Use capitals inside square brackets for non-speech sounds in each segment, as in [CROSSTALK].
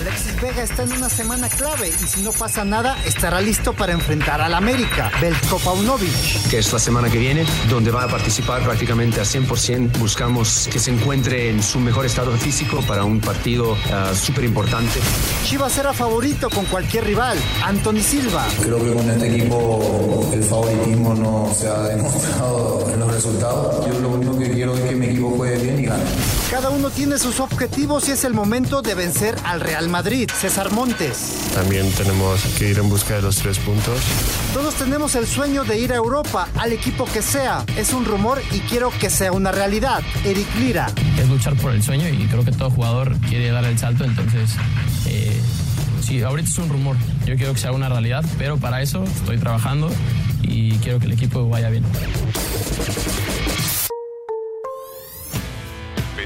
Alexis Vega está en una semana clave y si no pasa nada estará listo para enfrentar al América, Belko Paunovic. que es la semana que viene, donde va a participar prácticamente al 100%. Buscamos que se encuentre en su mejor estado físico para un partido súper importante. Chivas era favorito con cualquier rival, Anthony Silva. Creo que con este equipo el favoritismo no se ha demostrado en los resultados. Yo lo único que quiero es que mi equipo juegue bien y gane. Cada uno tiene sus objetivos y es el momento de vencer al Real Madrid, César Montes. También tenemos que ir en busca de los tres puntos. Todos tenemos el sueño de ir a Europa, al equipo que sea. Es un rumor y quiero que sea una realidad. Eric Lira. es luchar por el sueño y creo que todo jugador quiere dar el salto, entonces eh, sí, ahorita es un rumor, yo quiero que sea una realidad, pero para eso estoy trabajando y quiero que el equipo vaya bien.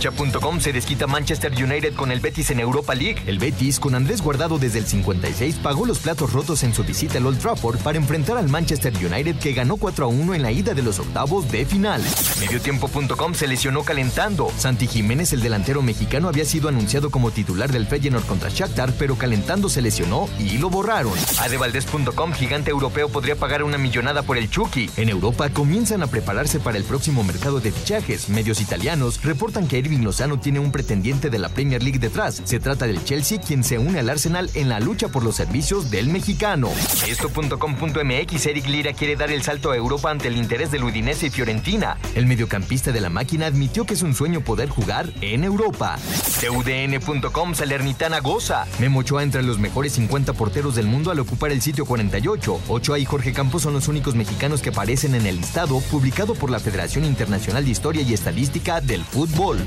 Cancha.com se desquita Manchester United con el Betis en Europa League. El Betis, con Andrés Guardado desde el 56, pagó los platos rotos en su visita al Old Trafford para enfrentar al Manchester United que ganó 4 a 1 en la ida de los octavos de final. Mediotiempo.com se lesionó calentando. Santi Jiménez, el delantero mexicano, había sido anunciado como titular del Feyenoord contra Shakhtar, pero calentando se lesionó y lo borraron. Adevaldez.com, gigante europeo, podría pagar una millonada por el Chucky. En Europa comienzan a prepararse para el próximo mercado de fichajes. Medios italianos reportan que Irving Lozano tiene un pretendiente de la Premier League detrás. Se trata del Chelsea, quien se une al Arsenal en la lucha por los servicios del mexicano. Esto.com.mx, Eric Lira quiere dar el salto a Europa ante el interés del Udinese y Fiorentina. El mediocampista de la máquina admitió que es un sueño poder jugar en Europa. TUDN.com, Salernitana goza. Memo Ochoa entre los mejores 50 porteros del mundo al ocupar el sitio 48. Ochoa y Jorge Campos son los únicos mexicanos que aparecen en el listado publicado por la Federación Internacional de Historia y Estadística del Fútbol.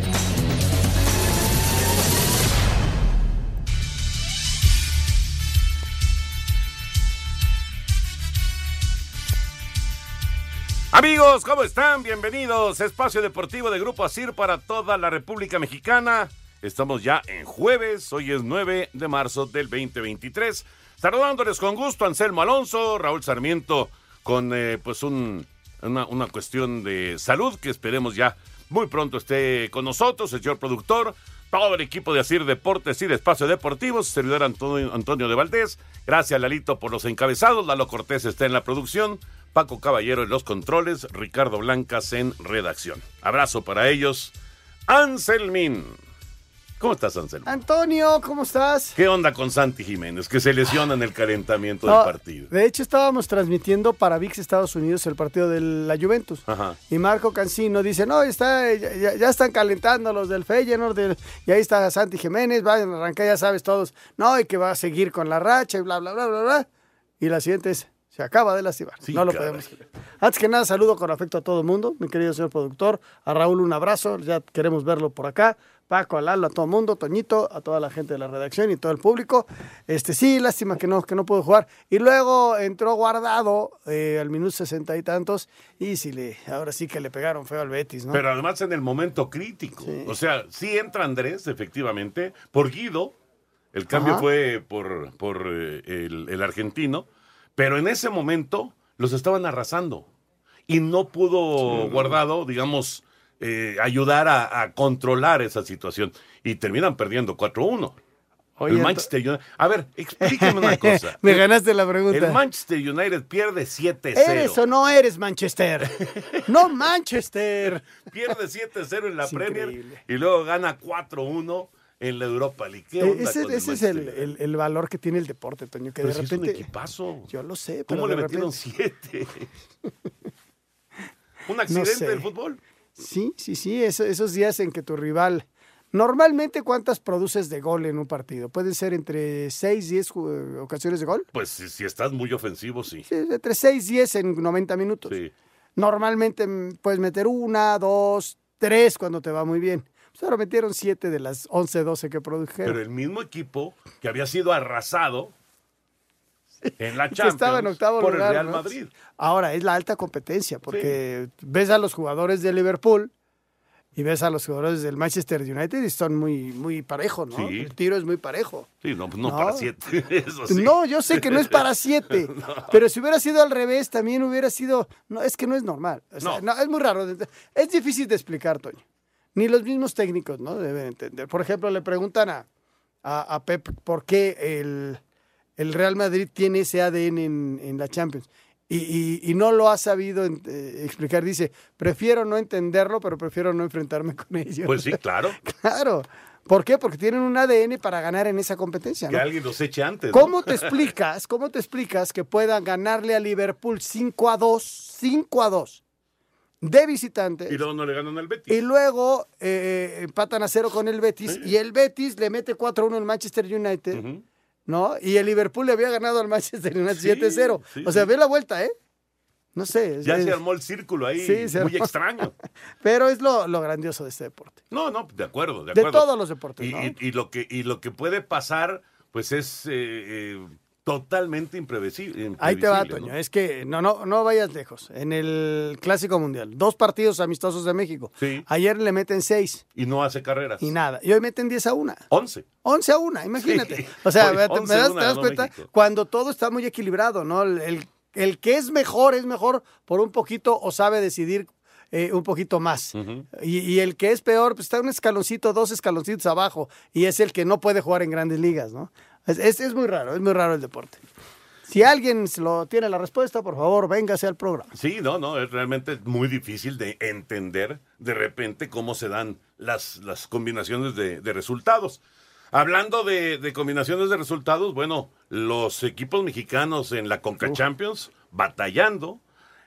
Amigos, ¿cómo están? Bienvenidos. Espacio Deportivo de Grupo Asir para toda la República Mexicana. Estamos ya en jueves, hoy es 9 de marzo del 2023. Saludándoles con gusto Anselmo Alonso, Raúl Sarmiento, con eh, pues un, una, una cuestión de salud que esperemos ya muy pronto esté con nosotros, el señor productor, todo el equipo de Asir Deportes y de Espacio Deportivo, servidor Antonio, Antonio de Valdés. Gracias, Lalito, por los encabezados. Lalo Cortés está en la producción. Paco Caballero en los controles, Ricardo Blancas en redacción. Abrazo para ellos. Anselmín. ¿Cómo estás, Anselmo? Antonio, ¿cómo estás? ¿Qué onda con Santi Jiménez, que se lesiona en el calentamiento No, del partido? De hecho, estábamos transmitiendo para VIX Estados Unidos el partido de la Juventus. Ajá. Y Marco Cancino dice, no, está, ya, están calentando los del Feyenoord, del- y ahí está Santi Jiménez, va a arrancar, ya sabes todos, no, y que va a seguir con la racha y bla, bla, bla, bla, bla. Y la siguiente es, se acaba de lastimar. no lo caray. podemos creer. Antes que nada, saludo con afecto a todo el mundo, mi querido señor productor, a Raúl un abrazo, ya queremos verlo por acá. Paco, a Lalo, a todo el mundo, Toñito, a toda la gente de la redacción y todo el público. Este sí, lástima que no, que no pudo jugar. Y luego entró guardado eh, al minuto sesenta y tantos. Y sí le, ahora sí que le pegaron feo al Betis, ¿no? Pero además en el momento crítico. O sea, sí entra Andrés, efectivamente, por Guido. El cambio Ajá. fue por, por eh, el, el argentino. Pero en ese momento los estaban arrasando. Y no pudo Guardado, digamos, eh, ayudar a, a controlar esa situación. Y terminan perdiendo 4-1. Oye, el Manchester United. A ver, explícame una [LAUGHS] cosa. Me ganaste la pregunta. El Manchester United pierde 7-0. ¿Eres o no eres Manchester? no Manchester. Pierde 7-0 en la Es Premier increíble. y luego gana 4-1 en la Europa League. ¿Qué Eh, onda ese ese es el, el- el valor que tiene el deporte, Toño, que Pero de si es un repente... equipazo. Yo lo sé, pero ¿Cómo le de metieron repente- 7? [LAUGHS] ¿Un accidente sé. del fútbol? Sí, sí, sí, eso- esos días en que tu rival... Normalmente, ¿cuántas produces de gol en un partido? ¿Pueden ser entre 6 y 10 ju- ocasiones de gol? Pues si, si estás muy ofensivo, sí. Sí, entre 6 y 10 en 90 minutos. Sí. Normalmente mm, puedes meter una, dos, tres cuando te va muy bien. Pues ahora metieron 7 de las 11, 12 que produjeron. Pero el mismo equipo que había sido arrasado [LAUGHS] en la Champions estaba en octavo por lugar, el Real ¿no? Madrid. Ahora es la alta competencia, porque ves a los jugadores de Liverpool y ves a los jugadores del Manchester United y son muy, muy parejos, ¿no? Sí. El tiro es muy parejo. Sí, no, pues no, No. para siete. [LAUGHS] Eso sí. No, yo sé que no es para [LAUGHS] siete, pero si hubiera sido al revés, también hubiera sido. No, es que no es normal. O sea, no, es muy raro. Es difícil de explicar, Toño. Ni los mismos técnicos, ¿no? Deben entender. Por ejemplo, le preguntan a, a, a Pep por qué el, el Real Madrid tiene ese ADN en, en la Champions. Y, y- y no lo ha sabido eh, explicar. Dice, prefiero no entenderlo, pero prefiero no enfrentarme con ellos. Pues sí, claro. [LAUGHS] Claro. ¿Por qué? Porque tienen un ADN para ganar en esa competencia. Que alguien los eche antes. ¿no? ¿Cómo te explicas? ¿Cómo te explicas que puedan ganarle a Liverpool 5 a 2, 5 a 2 de visitante Y luego no le ganan al Betis. y luego eh, empatan a cero con el Betis y el Betis le mete 4 a 1 al Manchester United, ¿no? Y el Liverpool le había ganado al Manchester United Sí, 7 a 0. sí, o sea, sí. ve la vuelta, ¿eh? No sé. Ya es- se armó el círculo ahí, muy extraño. [LAUGHS] Pero es lo, lo grandioso de este deporte. No, no, de acuerdo, de De acuerdo. todos los deportes, y, ¿no? y- y lo que, y lo que puede pasar, pues es eh, eh, totalmente imprevisible. Ahí te va, Toño. ¿no? Es que no, no, no vayas lejos. En el Clásico Mundial, dos partidos amistosos de México. Sí. Ayer le meten seis Y no hace carreras. y nada. Y hoy meten 10 a 1. 11. 11 a 1, imagínate. Sí. O sea, Hoy me, me 11 a das, 1 te das cuenta México. cuando todo está muy equilibrado, ¿no? El, el- el que es mejor es mejor por un poquito o sabe decidir eh, un poquito más. y, y el que es peor, pues está un escaloncito, dos escaloncitos abajo. Y es el que no puede jugar en grandes ligas, ¿no? Es, es- es muy raro, es muy raro el deporte. Si alguien lo tiene la respuesta, por favor, véngase al programa. Sí, no, no, es realmente muy difícil de entender de repente cómo se dan las, las combinaciones de, de resultados. Hablando de, de combinaciones de resultados, bueno, los equipos mexicanos en la Conca Champions batallando.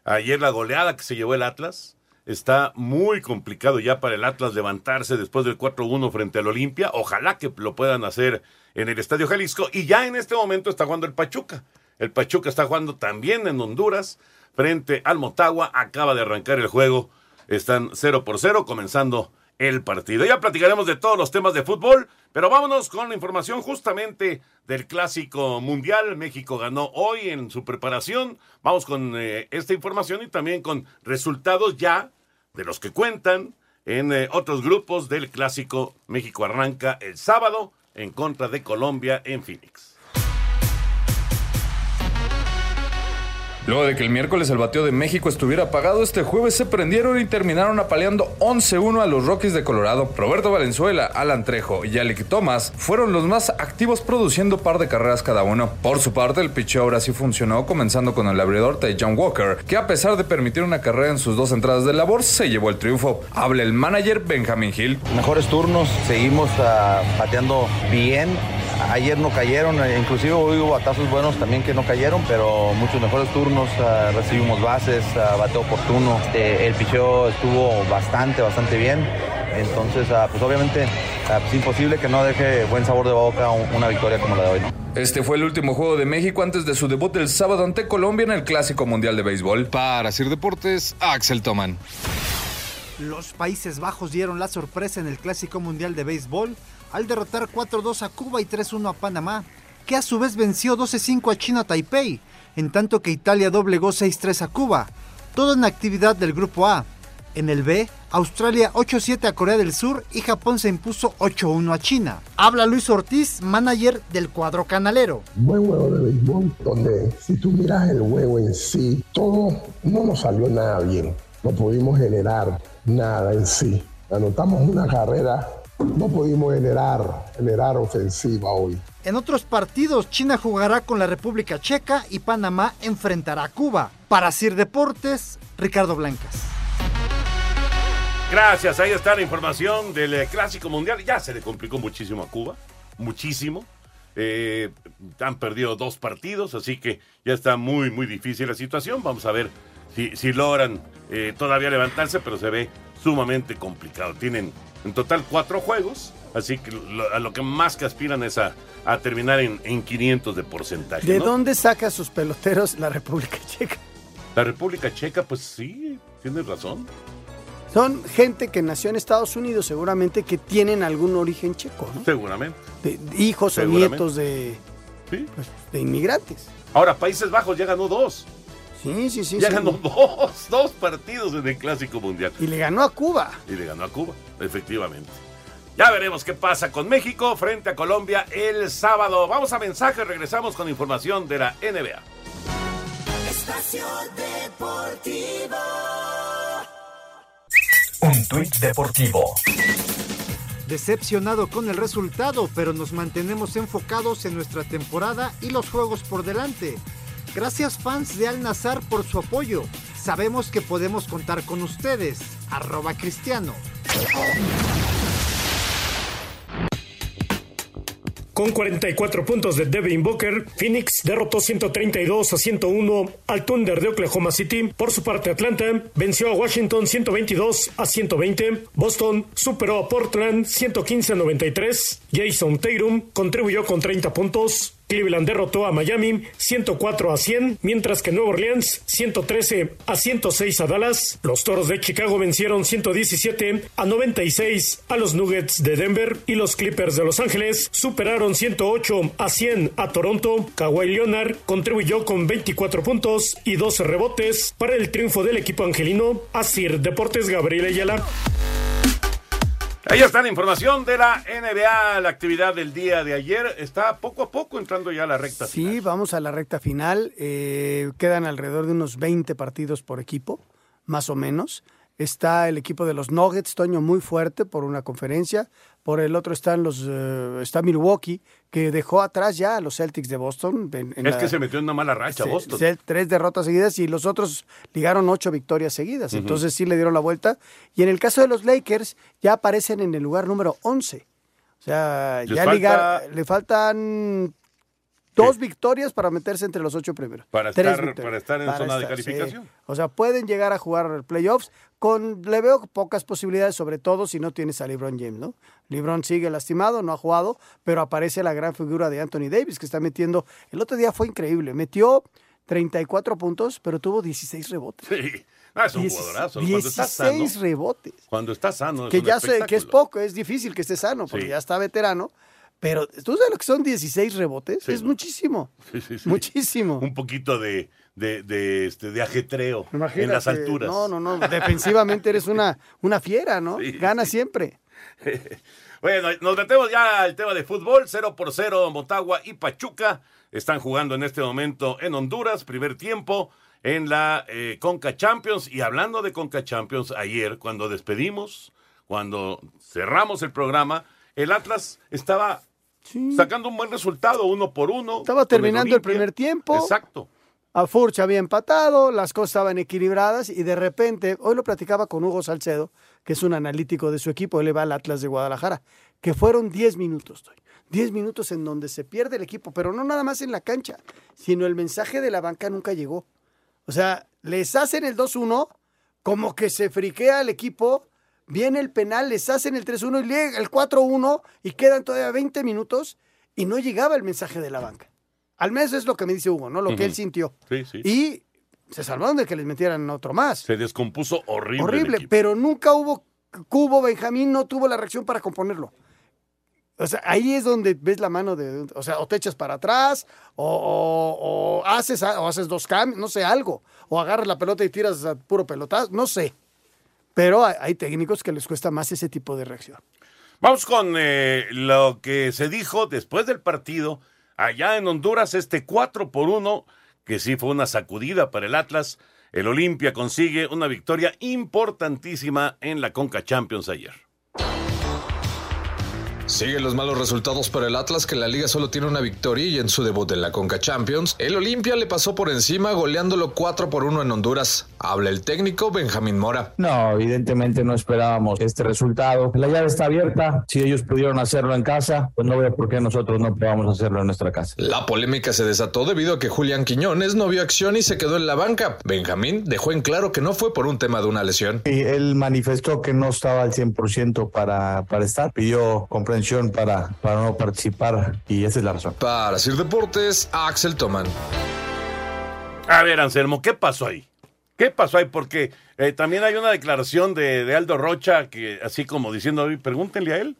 Ayer la goleada que se llevó el Atlas. Está muy complicado ya para el Atlas levantarse después del 4-1 frente al Olimpia. Ojalá que lo puedan hacer en el Estadio Jalisco. Y ya en este momento está jugando el Pachuca. El Pachuca está jugando también en Honduras frente al Motagua. Acaba de arrancar el juego. Están 0 por 0 comenzando el partido. Ya platicaremos de todos los temas de fútbol, pero vámonos con la información justamente del Clásico Mundial. México ganó hoy en su preparación. Vamos con eh, esta información y también con resultados ya de los que cuentan en eh, otros grupos del Clásico. México arranca el sábado en contra de Colombia en Phoenix. Luego de que el miércoles el bateo de México estuviera apagado, este jueves se prendieron y terminaron apaleando 11-1 a los Rockies de Colorado. Roberto Valenzuela, Alan Trejo y Alec Thomas fueron los más activos produciendo par de carreras cada uno. Por su parte, el picheo ahora sí funcionó, comenzando con el abridor de John Walker, que a pesar de permitir una carrera en sus dos entradas de labor, se llevó el triunfo. Habla el manager Benjamin Hill. Mejores turnos, seguimos ah, bateando bien. Ayer no cayeron, eh, inclusive hoy hubo batazos buenos también que no cayeron, pero muchos mejores turnos, ah, recibimos bases, ah, bateo oportuno. Este, el picheo estuvo bastante, bastante bien. Entonces, ah, pues obviamente ah, pues imposible que no deje buen sabor de boca un- una victoria como la de hoy. ¿no? Este fue el último juego de México antes de su debut el sábado ante Colombia en el Clásico Mundial de Béisbol. Para Sir Deportes, Axel Toman. Los Países Bajos dieron la sorpresa en el Clásico Mundial de Béisbol al derrotar 4-2 a Cuba y 3-1 a Panamá, que a su vez venció 12-5 a China Taipei, en tanto que Italia doblegó 6-3 a Cuba, todo en actividad del Grupo A. En el B, Australia 8-7 a Corea del Sur y Japón se impuso 8-1 a China. Habla Luis Ortiz, manager del cuadro canalero. Buen juego de béisbol, donde si tú miras el juego en sí, todo no nos salió nada bien. No pudimos generar nada en sí. Anotamos una carrera no pudimos generar, generar ofensiva hoy. En otros partidos, China jugará con la República Checa y Panamá enfrentará a Cuba. Para Sir Deportes, Ricardo Blancas. Gracias, ahí está la información del eh, Clásico Mundial. Ya se le complicó muchísimo a Cuba, muchísimo. Eh, han perdido dos partidos, así que ya está muy, muy difícil la situación. Vamos a ver si, si logran eh, todavía levantarse, pero se ve sumamente complicado. Tienen en total cuatro juegos, así que lo- a lo que más que aspiran es a, a terminar en, en 500 de porcentaje. ¿De ¿no? dónde saca sus peloteros la República Checa? La República Checa, pues sí, tienes razón. Son gente que nació en Estados Unidos, seguramente que tienen algún origen checo, ¿no? Seguramente. De- de hijos o nietos de, Sí. pues, de inmigrantes. Ahora, Países Bajos ya ganó dos. Sí, sí, sí. ya sí. ganó dos, dos partidos en el Clásico Mundial. Y le ganó a Cuba. Y le ganó a Cuba, efectivamente. Ya veremos qué pasa con México frente a Colombia el sábado. Vamos a mensaje, regresamos con información de la NBA. Espacio Deportivo. Un tuit deportivo. Decepcionado con el resultado, pero nos mantenemos enfocados en nuestra temporada y los juegos por delante. Gracias fans de Al Nazar por su apoyo. Sabemos que podemos contar con ustedes. Arroba Cristiano. Con 44 puntos de Devin Booker, Phoenix derrotó 132 a 101 al Thunder de Oklahoma City. Por su parte, Atlanta venció a Washington 122 a 120. Boston superó a Portland 115 a 93. Jason Tatum contribuyó con 30 puntos. Cleveland derrotó a Miami 104 a 100, mientras que Nueva Orleans 113 a 106 a Dallas. Los Toros de Chicago vencieron 117 a 96 a los Nuggets de Denver y los Clippers de Los Ángeles superaron 108 a 100 a Toronto. Kawhi Leonard contribuyó con 24 puntos y 12 rebotes para el triunfo del equipo angelino. Asir Deportes Gabriel Ayala. Ahí está la información de la NBA. La actividad del día de ayer está poco a poco entrando ya a la recta final. Sí, vamos a la recta final. Eh, quedan alrededor de unos 20 partidos por equipo, más o menos. Está el equipo de los Nuggets, Toño, muy fuerte por una conferencia. Por el otro están los, eh, está Milwaukee, que dejó atrás ya a los Celtics de Boston. en- en Es la- que se metió en una mala racha se- Boston. se- tres derrotas seguidas y los otros ligaron ocho victorias seguidas. Entonces sí le dieron la vuelta. Y en el caso de los Lakers, ya aparecen en el lugar número 11. O sea, Les ya falta- ligar, le faltan dos victorias para meterse entre los ocho primeros. Para estar- para estar en zona de sí. calificación. O sea, pueden llegar a jugar playoffs. Con, le veo pocas posibilidades, sobre todo si no tienes a LeBron James, ¿no? LeBron sigue lastimado, no ha jugado, pero aparece la gran figura de Anthony Davis, que está metiendo. El otro día fue increíble. Metió 34 puntos, pero tuvo 16 rebotes. Sí. Ah, es un jugadorazo. Cuando está sano. 16 rebotes. Cuando está sano. es Que ya sé que es poco, es difícil que esté sano, porque Sí. ya está veterano. Pero tú sabes lo que son 16 rebotes, Sí, es no. muchísimo. Sí, sí, sí. Muchísimo. Un poquito de, de, de, este, de ajetreo en las alturas. No, no, no. Defensivamente eres una, una fiera, ¿no? Sí, Gana sí. siempre. [LAUGHS] Bueno, nos metemos ya al tema de fútbol. 0 por 0, Motagua y Pachuca están jugando en este momento en Honduras, primer tiempo en la eh, Conca Champions. Y hablando de Conca Champions, ayer cuando despedimos, cuando cerramos el programa, el Atlas estaba sacando un buen resultado, uno por uno. Estaba terminando el primer tiempo. Exacto. A Furch había empatado, las cosas estaban equilibradas y de repente, hoy lo platicaba con Hugo Salcedo, que es un analítico de su equipo, él le va al Atlas de Guadalajara, que fueron 10 minutos, Toño. 10 minutos en donde se pierde el equipo, pero no nada más en la cancha, sino el mensaje de la banca nunca llegó. O sea, les hacen el 2-1, como que se friquea el equipo, viene el penal, les hacen el 3-1 y llega el 4-1 y quedan todavía 20 minutos y no llegaba el mensaje de la banca. Al menos es lo que me dice Hugo, ¿no? Lo que él sintió. Sí, sí. Y se salvaron de que les metieran otro más. Se descompuso horrible. Horrible, pero nunca hubo cubo, Benjamín no tuvo la reacción para componerlo. O sea, ahí es donde ves la mano de, o sea, o te echas para atrás, o, o- o haces, o haces dos cambios, no sé, algo, o agarras la pelota y tiras a puro pelotazo, no sé. Pero hay, técnicos que les cuesta más ese tipo de reacción. Vamos con eh, lo que se dijo después del partido allá en Honduras, este 4 por 1, que sí fue una sacudida para el Atlas. El Olimpia consigue una victoria importantísima en la Conca Champions ayer. Siguen los malos resultados para el Atlas, que en la liga solo tiene una victoria y en su debut en la Conca Champions, el Olimpia le pasó por encima goleándolo 4 por 1 en Honduras. Habla el técnico Benjamín Mora. No, evidentemente no esperábamos este resultado. La llave está abierta. Si ellos pudieron hacerlo en casa, pues no veo por qué nosotros no podamos hacerlo en nuestra casa. La polémica se desató debido a que Julián Quiñones no vio acción y se quedó en la banca. Benjamín dejó en claro que no fue por un tema de una lesión. Y él manifestó que no estaba al 100% para, para estar. Pidió comprensión para, para no participar y esa es la razón. Para Sir Deportes, Axel Toman. A ver, Anselmo, ¿qué pasó ahí? ¿Qué pasó ahí? Porque eh, también hay una declaración de, de, Aldo Rocha que así como diciendo, pregúntenle a él.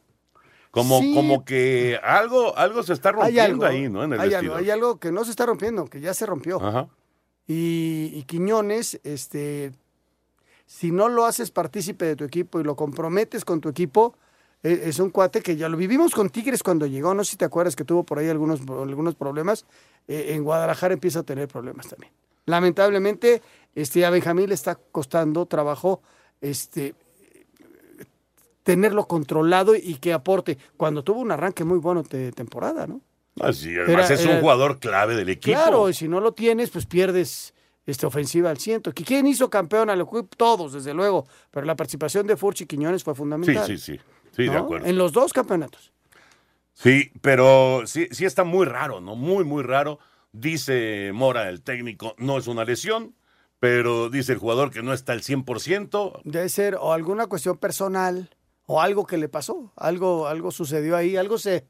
Como, Sí. como que algo, algo se está rompiendo algo, ahí, ¿no? En el hay, algo, hay algo que no se está rompiendo, que ya se rompió. Ajá. Y, y Quiñones, este, si no lo haces partícipe de tu equipo y lo comprometes con tu equipo, es un cuate que ya lo vivimos con Tigres cuando llegó, no sé si te acuerdas que tuvo por ahí algunos, algunos problemas, eh, en Guadalajara empieza a tener problemas también. Lamentablemente, este, a Benjamín le está costando trabajo este, tenerlo controlado y que aporte, cuando tuvo un arranque muy bueno de temporada, ¿no? Así, además Era- es un era- jugador clave del equipo. Claro, y si no lo tienes, pues pierdes esta ofensiva al ciento. ¿Que ¿Quién hizo campeón al equipo? Todos, desde luego. Pero la participación de Furchi Quiñones fue fundamental. sí, sí. Sí, de ¿no? acuerdo. En los dos campeonatos. Sí, pero sí, sí está muy raro, ¿no? Muy, muy raro. Dice Mora, el técnico, no es una lesión, pero dice el jugador que no está al 100%. Debe ser o alguna cuestión personal o algo que le pasó. Algo, algo sucedió ahí, algo se.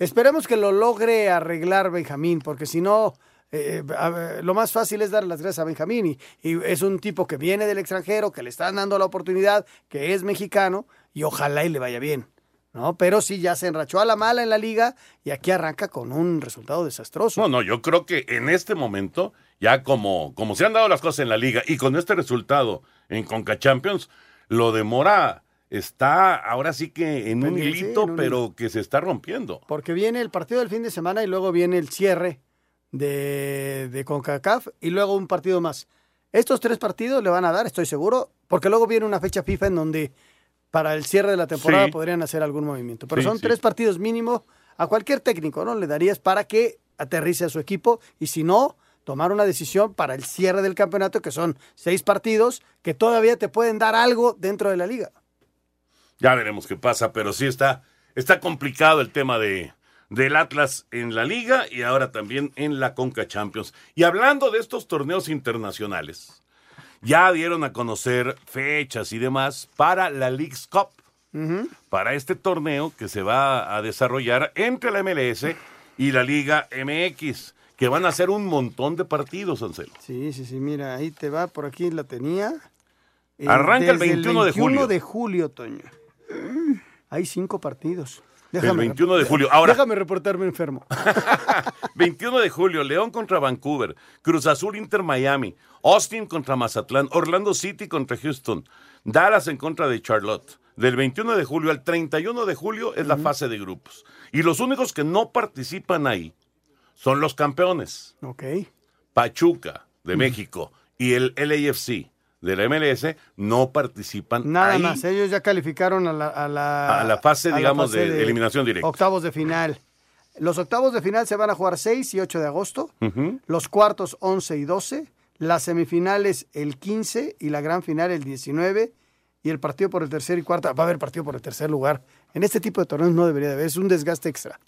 Esperemos que lo logre arreglar Benjamín, porque si no, eh, ver, lo más fácil es dar las gracias a Benjamín. Y, y es un tipo que viene del extranjero, que le están dando la oportunidad, que es mexicano, y ojalá y le vaya bien. ¿no? Pero sí, ya se enrachó a la mala en la liga y aquí arranca con un resultado desastroso. No, no, yo creo que en este momento, ya como, como se han dado las cosas en la liga y con este resultado en Conca Champions, lo de Mora está ahora sí que en un sí, hilito, en un pero que se está rompiendo. Porque viene el partido del fin de semana y luego viene el cierre de, de CONCACAF y luego un partido más. Estos tres partidos le van a dar, estoy seguro, porque luego viene una fecha FIFA en donde para el cierre de la temporada Sí. podrían hacer algún movimiento. Pero Sí, son sí. tres partidos mínimo a cualquier técnico, ¿no? Le darías para que aterrice a su equipo y si no, tomar una decisión para el cierre del campeonato, que son seis partidos que todavía te pueden dar algo dentro de la liga. Ya veremos qué pasa, pero sí está, está complicado el tema de, del Atlas en la liga y ahora también en la Conca Champions. Y hablando de estos torneos internacionales, ya dieron a conocer fechas y demás para la League's Cup, para este torneo que se va a desarrollar entre la MLS y la Liga MX, que van a ser un montón de partidos, Ansel. Sí, sí, sí, mira, ahí te va, por aquí la tenía. Eh, Arranca el desde 21 de julio. de julio, Toño. Hay cinco partidos. El 21 de julio. Ahora- Déjame reportarme enfermo. [LAUGHS] 21 de julio, León contra Vancouver, Cruz Azul Inter Miami, Austin contra Mazatlán, Orlando City contra Houston, Dallas en contra de Charlotte. Del 21 de julio al 31 de julio es la fase de grupos. Y los únicos que no participan ahí son los campeones. Ok. Pachuca de México y el LAFC de la MLS no participan Nada ahí. más, ellos ya calificaron a la, a la, A la fase, a la digamos, fase de eliminación directa. Octavos de final. Los octavos de final se van a jugar 6 y 8 de agosto, los cuartos 11 y 12, las semifinales el 15 y la gran final el 19 y el partido por el tercer y cuarto, va a haber partido por el tercer lugar. En este tipo de torneos no debería de haber, es un desgaste extra.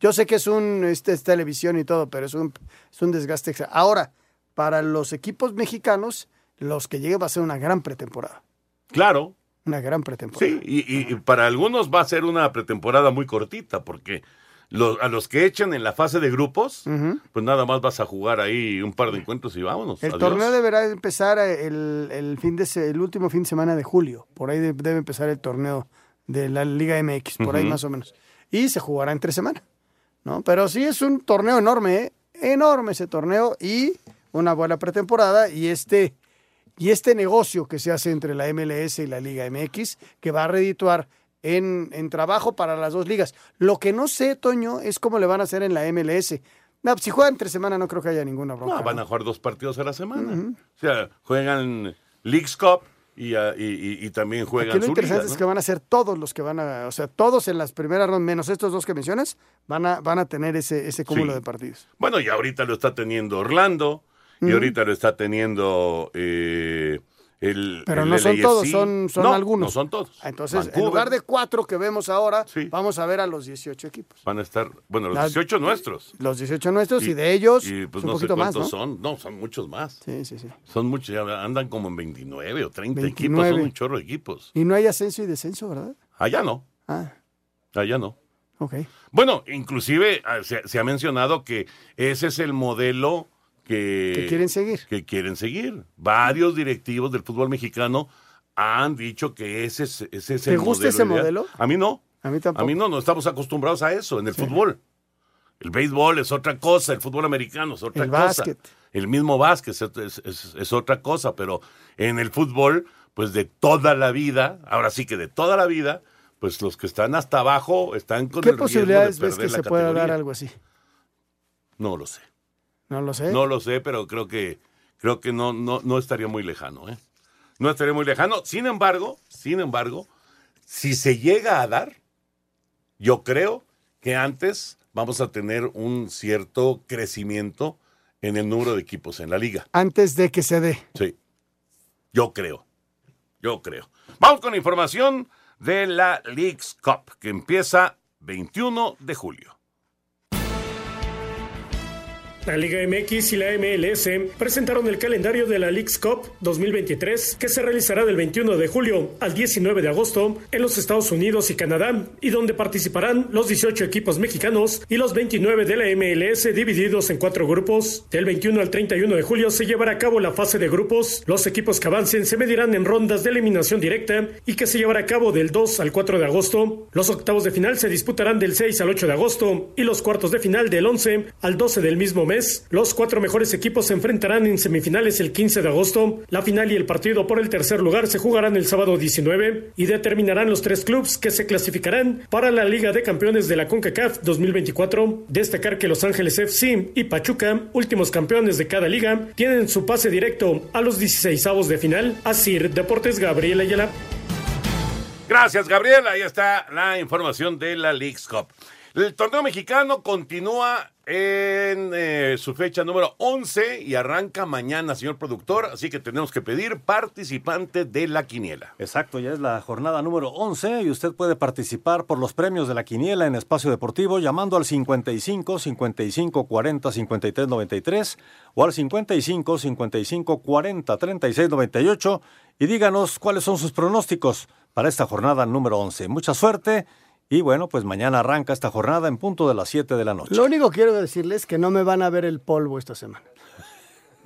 Yo sé que es un este, es televisión y todo, pero es un, es un desgaste extra. Ahora, para los equipos mexicanos, los que lleguen va a ser una gran pretemporada. Claro, Una gran pretemporada. Sí, y, para algunos va a ser una pretemporada muy cortita, porque los- a los que echen en la fase de grupos, pues nada más vas a jugar ahí un par de encuentros y vámonos. El adiós. torneo deberá empezar eh, el, el fin de el último fin de semana de julio. Por ahí de- debe empezar el torneo de la Liga MX, por ahí más o menos. Y se jugará entre semana. ¿no? Pero sí es un torneo enorme, ¿eh? enorme ese torneo y una buena pretemporada y este y este negocio que se hace entre la MLS y la Liga MX que va a redituar en, en trabajo para las dos ligas. Lo que no sé, Toño, es cómo le van a hacer en la MLS. No, si juegan entre semana no creo que haya ninguna bronca. No, van a jugar dos partidos a la semana. O sea, juegan League's Cup y, ah, y- y- y también juegan Aquí lo su interesante liga, es que van a ser todos los que van a, o sea, todos en las primeras rondas, menos estos dos que mencionas, van a, van a tener ese, ese cúmulo Sí. de partidos. Bueno, y ahorita lo está teniendo Orlando, y ahorita lo está teniendo eh, el. Pero el no son LAFC. todos, son, son No, algunos. No son todos. Entonces, en Vancouver. lugar de cuatro que vemos ahora, vamos a ver a los 18 equipos. Van a estar, bueno, los La- 18 nuestros. Los 18 nuestros y, de ellos y, pues, un no sé poquito más, cuántos ¿no? son. No, son muchos más. Sí, sí, sí. Son muchos, ya andan como en 29 o 30 equipos, 29. son un chorro de equipos. Y no hay ascenso y descenso, ¿verdad? Allá no, Ah, allá no. ok. Bueno, inclusive ah, se, se ha mencionado que ese es el modelo que, Que quieren seguir. que quieren seguir. Varios directivos del fútbol mexicano han dicho que ese es, ese es ¿Te el gusta modelo. ese ideal. modelo? A mí no. A mí tampoco. A mí no, no estamos acostumbrados a eso en el fútbol. El béisbol es otra cosa, el fútbol americano es otra El cosa. básquet. El mismo básquet es, es- es- es otra cosa, pero en el fútbol, pues de toda la vida, ahora sí que de toda la vida, pues los que están hasta abajo están con ¿Qué el riesgo de posibilidades ves que la se pueda dar algo así? No lo sé. No lo sé. No lo sé, pero creo que creo que no, no, no estaría muy lejano, ¿eh? No estaría muy lejano. Sin embargo, sin embargo, si se llega a dar, yo creo que antes vamos a tener un cierto crecimiento en el número de equipos en la liga. Antes de que se dé. Sí. Yo creo. Yo creo. Vamos con información de la Leagues Cup, que empieza 21 de julio. La Liga MX y la MLS presentaron el calendario de la Leagues Cup 2023 que se realizará del 21 de julio al 19 de agosto en los Estados Unidos y Canadá y donde participarán los 18 equipos mexicanos y los 29 de la MLS divididos en cuatro grupos. Del 21 al 31 de julio se llevará a cabo la fase de grupos. Los equipos que avancen se medirán en rondas de eliminación directa y que se llevará a cabo del 2 al 4 de agosto. Los octavos de final se disputarán del 6 al 8 de agosto y los cuartos de final del 11 al 12 del mismo mes. Los cuatro mejores equipos se enfrentarán en semifinales el 15 de agosto. La final y el partido por el tercer lugar se jugarán el sábado 19 y determinarán los tres clubes que se clasificarán para la Liga de Campeones de la CONCACAF 2024. Destacar que Los Ángeles FC y Pachuca, últimos campeones de cada liga, tienen su pase directo a los 16avos de final. Así, Deportes Gabriel Ayala. Gracias, Gabriel. Ahí está la información de la Leagues Cup. El torneo mexicano continúa en eh, su fecha número 11 y arranca mañana, señor productor. Así que tenemos que pedir participante de la quiniela. Exacto, ya es la jornada número 11 y usted puede participar por los premios de la quiniela en Espacio Deportivo llamando al 55 55 40 53 93 o al 55 55 40 36 98 y díganos cuáles son sus pronósticos para esta jornada número 11. Mucha suerte y bueno, pues mañana arranca esta jornada en punto de las 7 de la noche. Lo único que quiero decirles es que no me van a ver el polvo esta semana.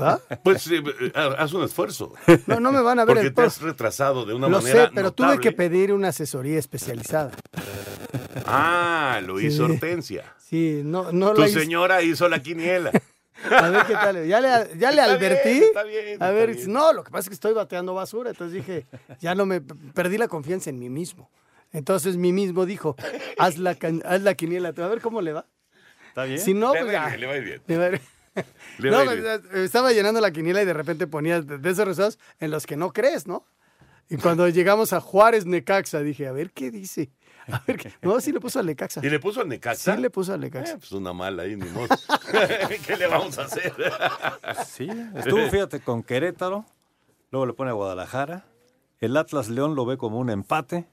¿Va? [LAUGHS] Pues eh, eh, haz un esfuerzo. No, no me van a ver Porque el te has polvo. retrasado de una Lo manera sé, pero notable. tuve que pedir una asesoría especializada. Ah, lo hizo Sí. Hortensia. Sí, no, no tu la hice- señora hizo la quiniela. A ver qué tal. Ya le, ya [LAUGHS] le Está advertí. bien, está bien, a ver, bien. no, lo que pasa es que estoy bateando basura. Entonces dije, ya no me perdí la confianza en mí mismo. Entonces mí mismo dijo, haz la, haz la quiniela. A ver cómo le va. ¿Está bien? Si no, Le pues va ir bien, le va a ir bien. Le va a ir- Le No, va a ir pues, bien. estaba llenando la quiniela y de repente ponías de de esos resultados en los que no crees, ¿no? Y cuando [LAUGHS] llegamos a Juárez Necaxa, dije, a ver qué dice. A ver qué- No, sí le puso al Necaxa. ¿Y le puso al Necaxa? Sí le puso al Necaxa. Eh, pues una mala ahí, ni modo. [LAUGHS] [LAUGHS] ¿Qué le vamos a hacer? Sí, estuvo, fíjate, con Querétaro, luego le pone a Guadalajara, el Atlas León lo ve como un empate,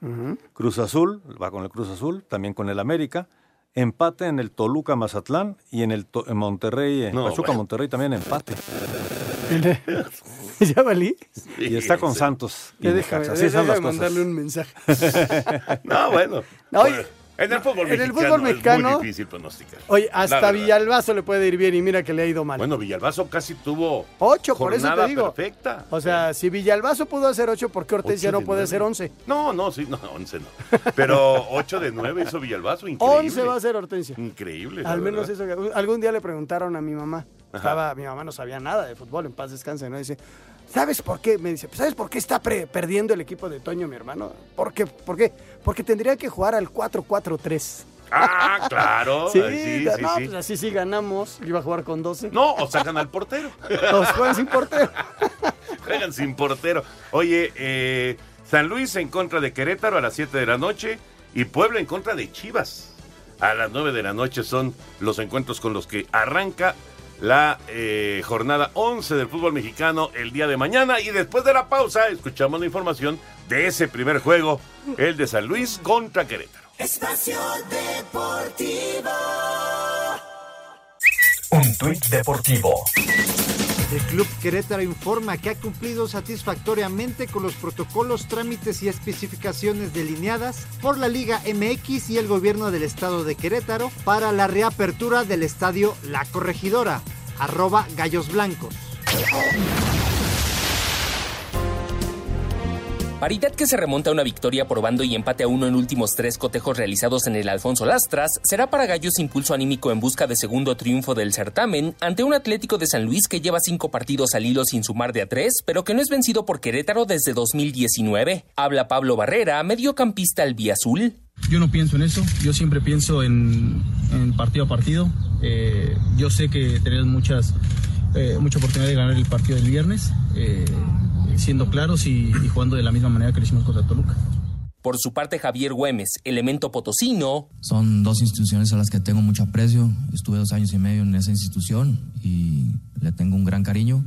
Cruz Azul, va con el Cruz Azul, también con el América, empate en el Toluca Mazatlán y en el To- en Monterrey, en No, Pachuca bueno. Monterrey también empate. [LAUGHS] ¿Ya valí? Y está con Santos. Y mandarle un mensaje. [LAUGHS] No, bueno. Oye, en el fútbol en el mexicano, fútbol mexicano- es muy difícil pronosticar. Oye, hasta. Villalbazo le puede ir bien y mira que le ha ido mal. Bueno, Villalbazo casi tuvo Ocho, por eso te digo. perfecta. O sea, si Villalbazo pudo hacer ocho, ¿por qué Ocho no de puede nueve. hacer once? No, no, sí, no, 11 no. [LAUGHS] Pero 8 de 9 hizo Villalbazo, increíble. Once va a ser Hortensia. Increíble. Al menos verdad. eso. Algún día le preguntaron a mi mamá. Ajá. Estaba, mi mamá no sabía nada de fútbol, en paz descanse, ¿no? Dice, ¿sabes por qué? Me dice, ¿sabes por qué está perdiendo el equipo de Toño, mi hermano? ¿Por qué? ¿Por qué? Porque tendría que jugar al 4-4-3. Ah, claro. [LAUGHS] Sí, Ay, sí, no, sí, sí. pues así sí ganamos. Iba a jugar con 12. No, o sacan al portero. [LAUGHS] Los juegan sin portero. [LAUGHS] Juegan sin portero. Oye, eh, San Luis en contra de Querétaro a las 7 de la noche y Puebla en contra de Chivas. A las 9 de la noche son los encuentros con los que arranca la eh, jornada 11 del fútbol mexicano el día de mañana. Y después de la pausa, escuchamos la información de ese primer juego, el de San Luis contra Querétaro. Espacio Deportivo. Un tuit deportivo. El Club Querétaro informa que ha cumplido satisfactoriamente con los protocolos, trámites y especificaciones delineadas por la Liga MX y el gobierno del estado de Querétaro para la reapertura del estadio La Corregidora, arroba Gallos Blancos. Paridad que se remonta a una victoria por bando y empate a uno en últimos tres cotejos realizados en el Alfonso Lastras, será para Gallos impulso anímico en busca de segundo triunfo del certamen ante un Atlético de San Luis que lleva cinco partidos al hilo sin sumar de a tres, pero que no es vencido por Querétaro desde 2019. Habla Pablo Barrera, mediocampista albiazul. Yo no pienso en eso, yo siempre pienso en, partido a partido. Eh, yo sé que tenemos muchas, eh, mucha de ganar el partido del viernes. Eh, siendo claros y, y, jugando de la misma manera que lo hicimos contra Toluca. Por su parte, Javier Güemes, elemento potosino. Son dos instituciones a las que tengo mucho aprecio. Estuve dos años y medio en esa institución y le tengo un gran cariño.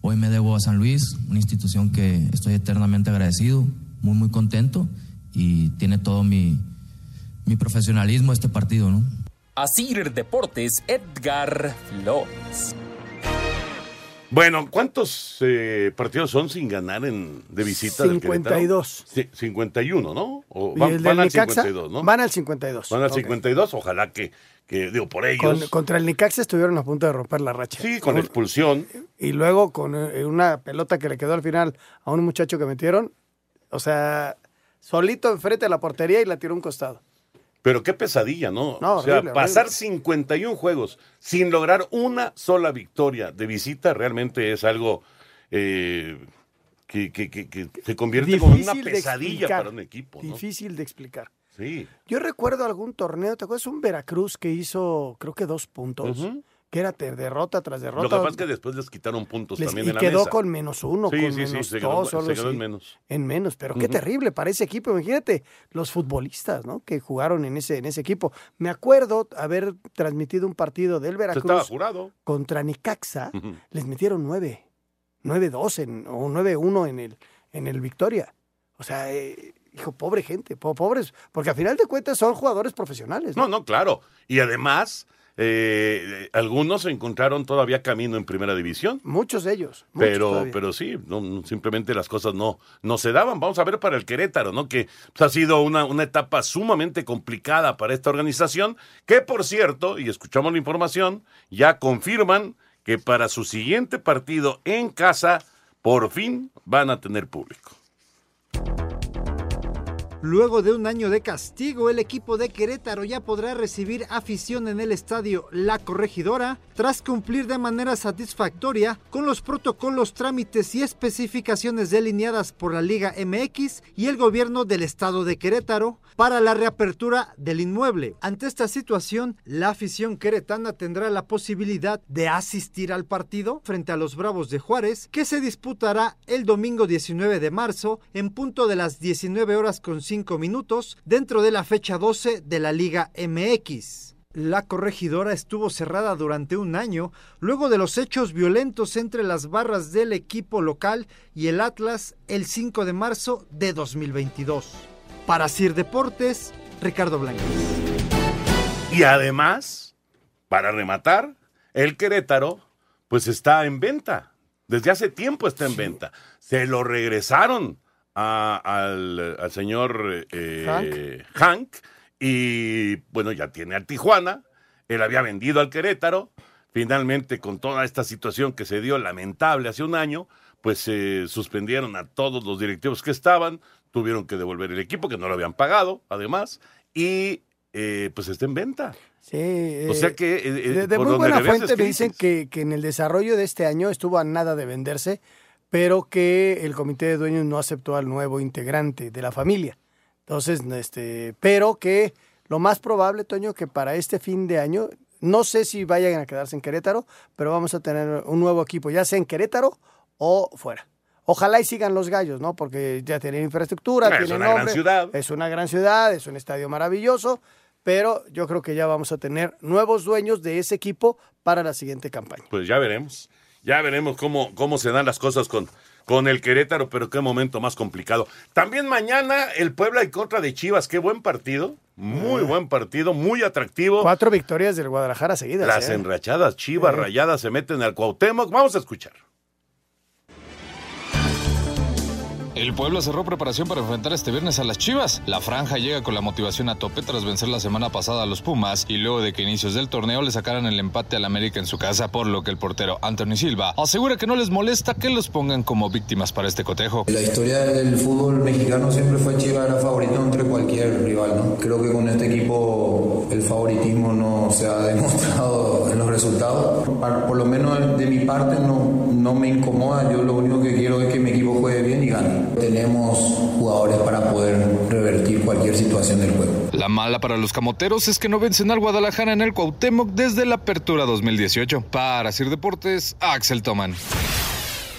Hoy me debo a San Luis, una institución que estoy eternamente agradecido, muy, muy contento y tiene todo mi, mi profesionalismo este partido, ¿no? Asir Deportes, Edgar Flores. Bueno, ¿cuántos eh, partidos son sin ganar en, de visita 52. Sí, 51, ¿no? O ¿Y van, van del al Necaxa? 52, ¿no? Van al 52. Van al Ok. 52, ojalá que, que digo, por ellos. Con- contra el Nicaxa estuvieron a punto de romper la racha. sí, con expulsión. Y luego con eh, una pelota que le quedó al final a un muchacho que metieron, o sea, solito enfrente de la portería y la tiró a un costado. Pero qué pesadilla, ¿no? No, o sea, horrible, pasar horrible. 51 juegos sin lograr una sola victoria de visita realmente es algo eh, que, que- que- que se convierte como en una pesadilla explicar. para un equipo, ¿no? Difícil de explicar. Sí. Yo recuerdo algún torneo, ¿te acuerdas? Un Veracruz que hizo, creo que dos puntos, Ujú. Que era de- derrota tras derrota. Lo que pasa es que después les quitaron puntos Les- también y en la quedó mesa. con menos uno, Sí, con sí, sí, menos se quedó- dos, se quedó en menos. En menos, pero qué terrible para ese equipo. Imagínate los futbolistas, ¿no? Que jugaron en ese, en ese equipo. Me acuerdo haber transmitido un partido del Veracruz jurado. contra Necaxa. Ujú. Les metieron nueve, nueve dos en, o nueve uno en el, en el Victoria. O sea, eh, hijo, pobre gente, po- pobres, porque a final de cuentas son jugadores profesionales. No, no, claro. Y además, eh, algunos encontraron todavía camino en primera división. Muchos de ellos. muchos Pero, todavía. pero sí, no, simplemente las cosas no, no se daban. Vamos a ver para el Querétaro, ¿no? Que pues, ha sido una, una etapa sumamente complicada para esta organización, que por cierto, y escuchamos la información, ya confirman que para su siguiente partido en casa, por fin van a tener público. Luego de un año de castigo, el equipo de Querétaro ya podrá recibir afición en el estadio La Corregidora tras cumplir de manera satisfactoria con los protocolos, trámites y especificaciones delineadas por la Liga MX y el gobierno del estado de Querétaro para la reapertura del inmueble. Ante esta situación, la afición queretana tendrá la posibilidad de asistir al partido frente a los Bravos de Juárez, que se disputará el domingo 19 de marzo en punto de las 19 horas con 5 minutos dentro de la fecha 12 de la Liga MX. La corregidora estuvo cerrada durante un año luego de los hechos violentos entre las barras del equipo local y el Atlas el 5 de marzo de 2022. Para Sir Deportes, Ricardo Blanco. Y además, para rematar, el Querétaro, pues está en venta. Desde hace tiempo está en venta. Se lo regresaron a- al, al señor eh, Hank. y bueno, ya tiene al Tijuana. Él había vendido al Querétaro. Finalmente, con toda esta situación que se dio lamentable hace un año, pues se suspendieron a todos los directivos que estaban, tuvieron que devolver el equipo, que no lo habían pagado, además, y eh, pues está en venta. Sí, O sea eh, que, eh, eh, de, de muy buena fuente me dicen que, que en el desarrollo de este año estuvo a nada de venderse, pero que el comité de dueños no aceptó al nuevo integrante de la familia. Entonces, este, pero que lo más probable, Toño, que para este fin de año, no sé si vayan a quedarse en Querétaro, pero vamos a tener un nuevo equipo, ya sea en Querétaro o fuera. Ojalá y sigan los gallos, ¿no? Porque ya tienen infraestructura, Es tienen una gran nombre, ciudad. Es una gran ciudad, es un estadio maravilloso, pero yo creo que ya vamos a tener nuevos dueños de ese equipo para la siguiente campaña. Pues ya veremos. Ya veremos cómo, cómo se dan las cosas con, con el Querétaro, pero qué momento más complicado. También mañana el Puebla en contra de Chivas. Qué buen partido. Muy buen partido, muy atractivo. Cuatro victorias del Guadalajara seguidas. Las ¿eh? enrachadas Chivas rayadas se meten al Cuauhtémoc. Vamos a escuchar. El Puebla cerró preparación para enfrentar este viernes a las Chivas. La franja llega con la motivación a tope tras vencer la semana pasada a los Pumas y luego de que inicios del torneo le sacaran el empate al América en su casa, por lo que el portero Anthony Silva asegura que no les molesta que los pongan como víctimas para este cotejo. La historia del fútbol mexicano siempre fue Chivas era favorito entre cualquier rival, ¿no? Creo que con este equipo el favoritismo no se ha [LAUGHS] demostrado en los resultados. Por lo menos de mi parte no, no me incomoda, yo lo único que quiero es que mi equipo juegue bien y gane. Tenemos jugadores para poder revertir cualquier situación del juego. La mala para los camoteros es que no vencen al Guadalajara en el Cuauhtémoc desde la apertura 2018. Para Sir Deportes, Axel Toman.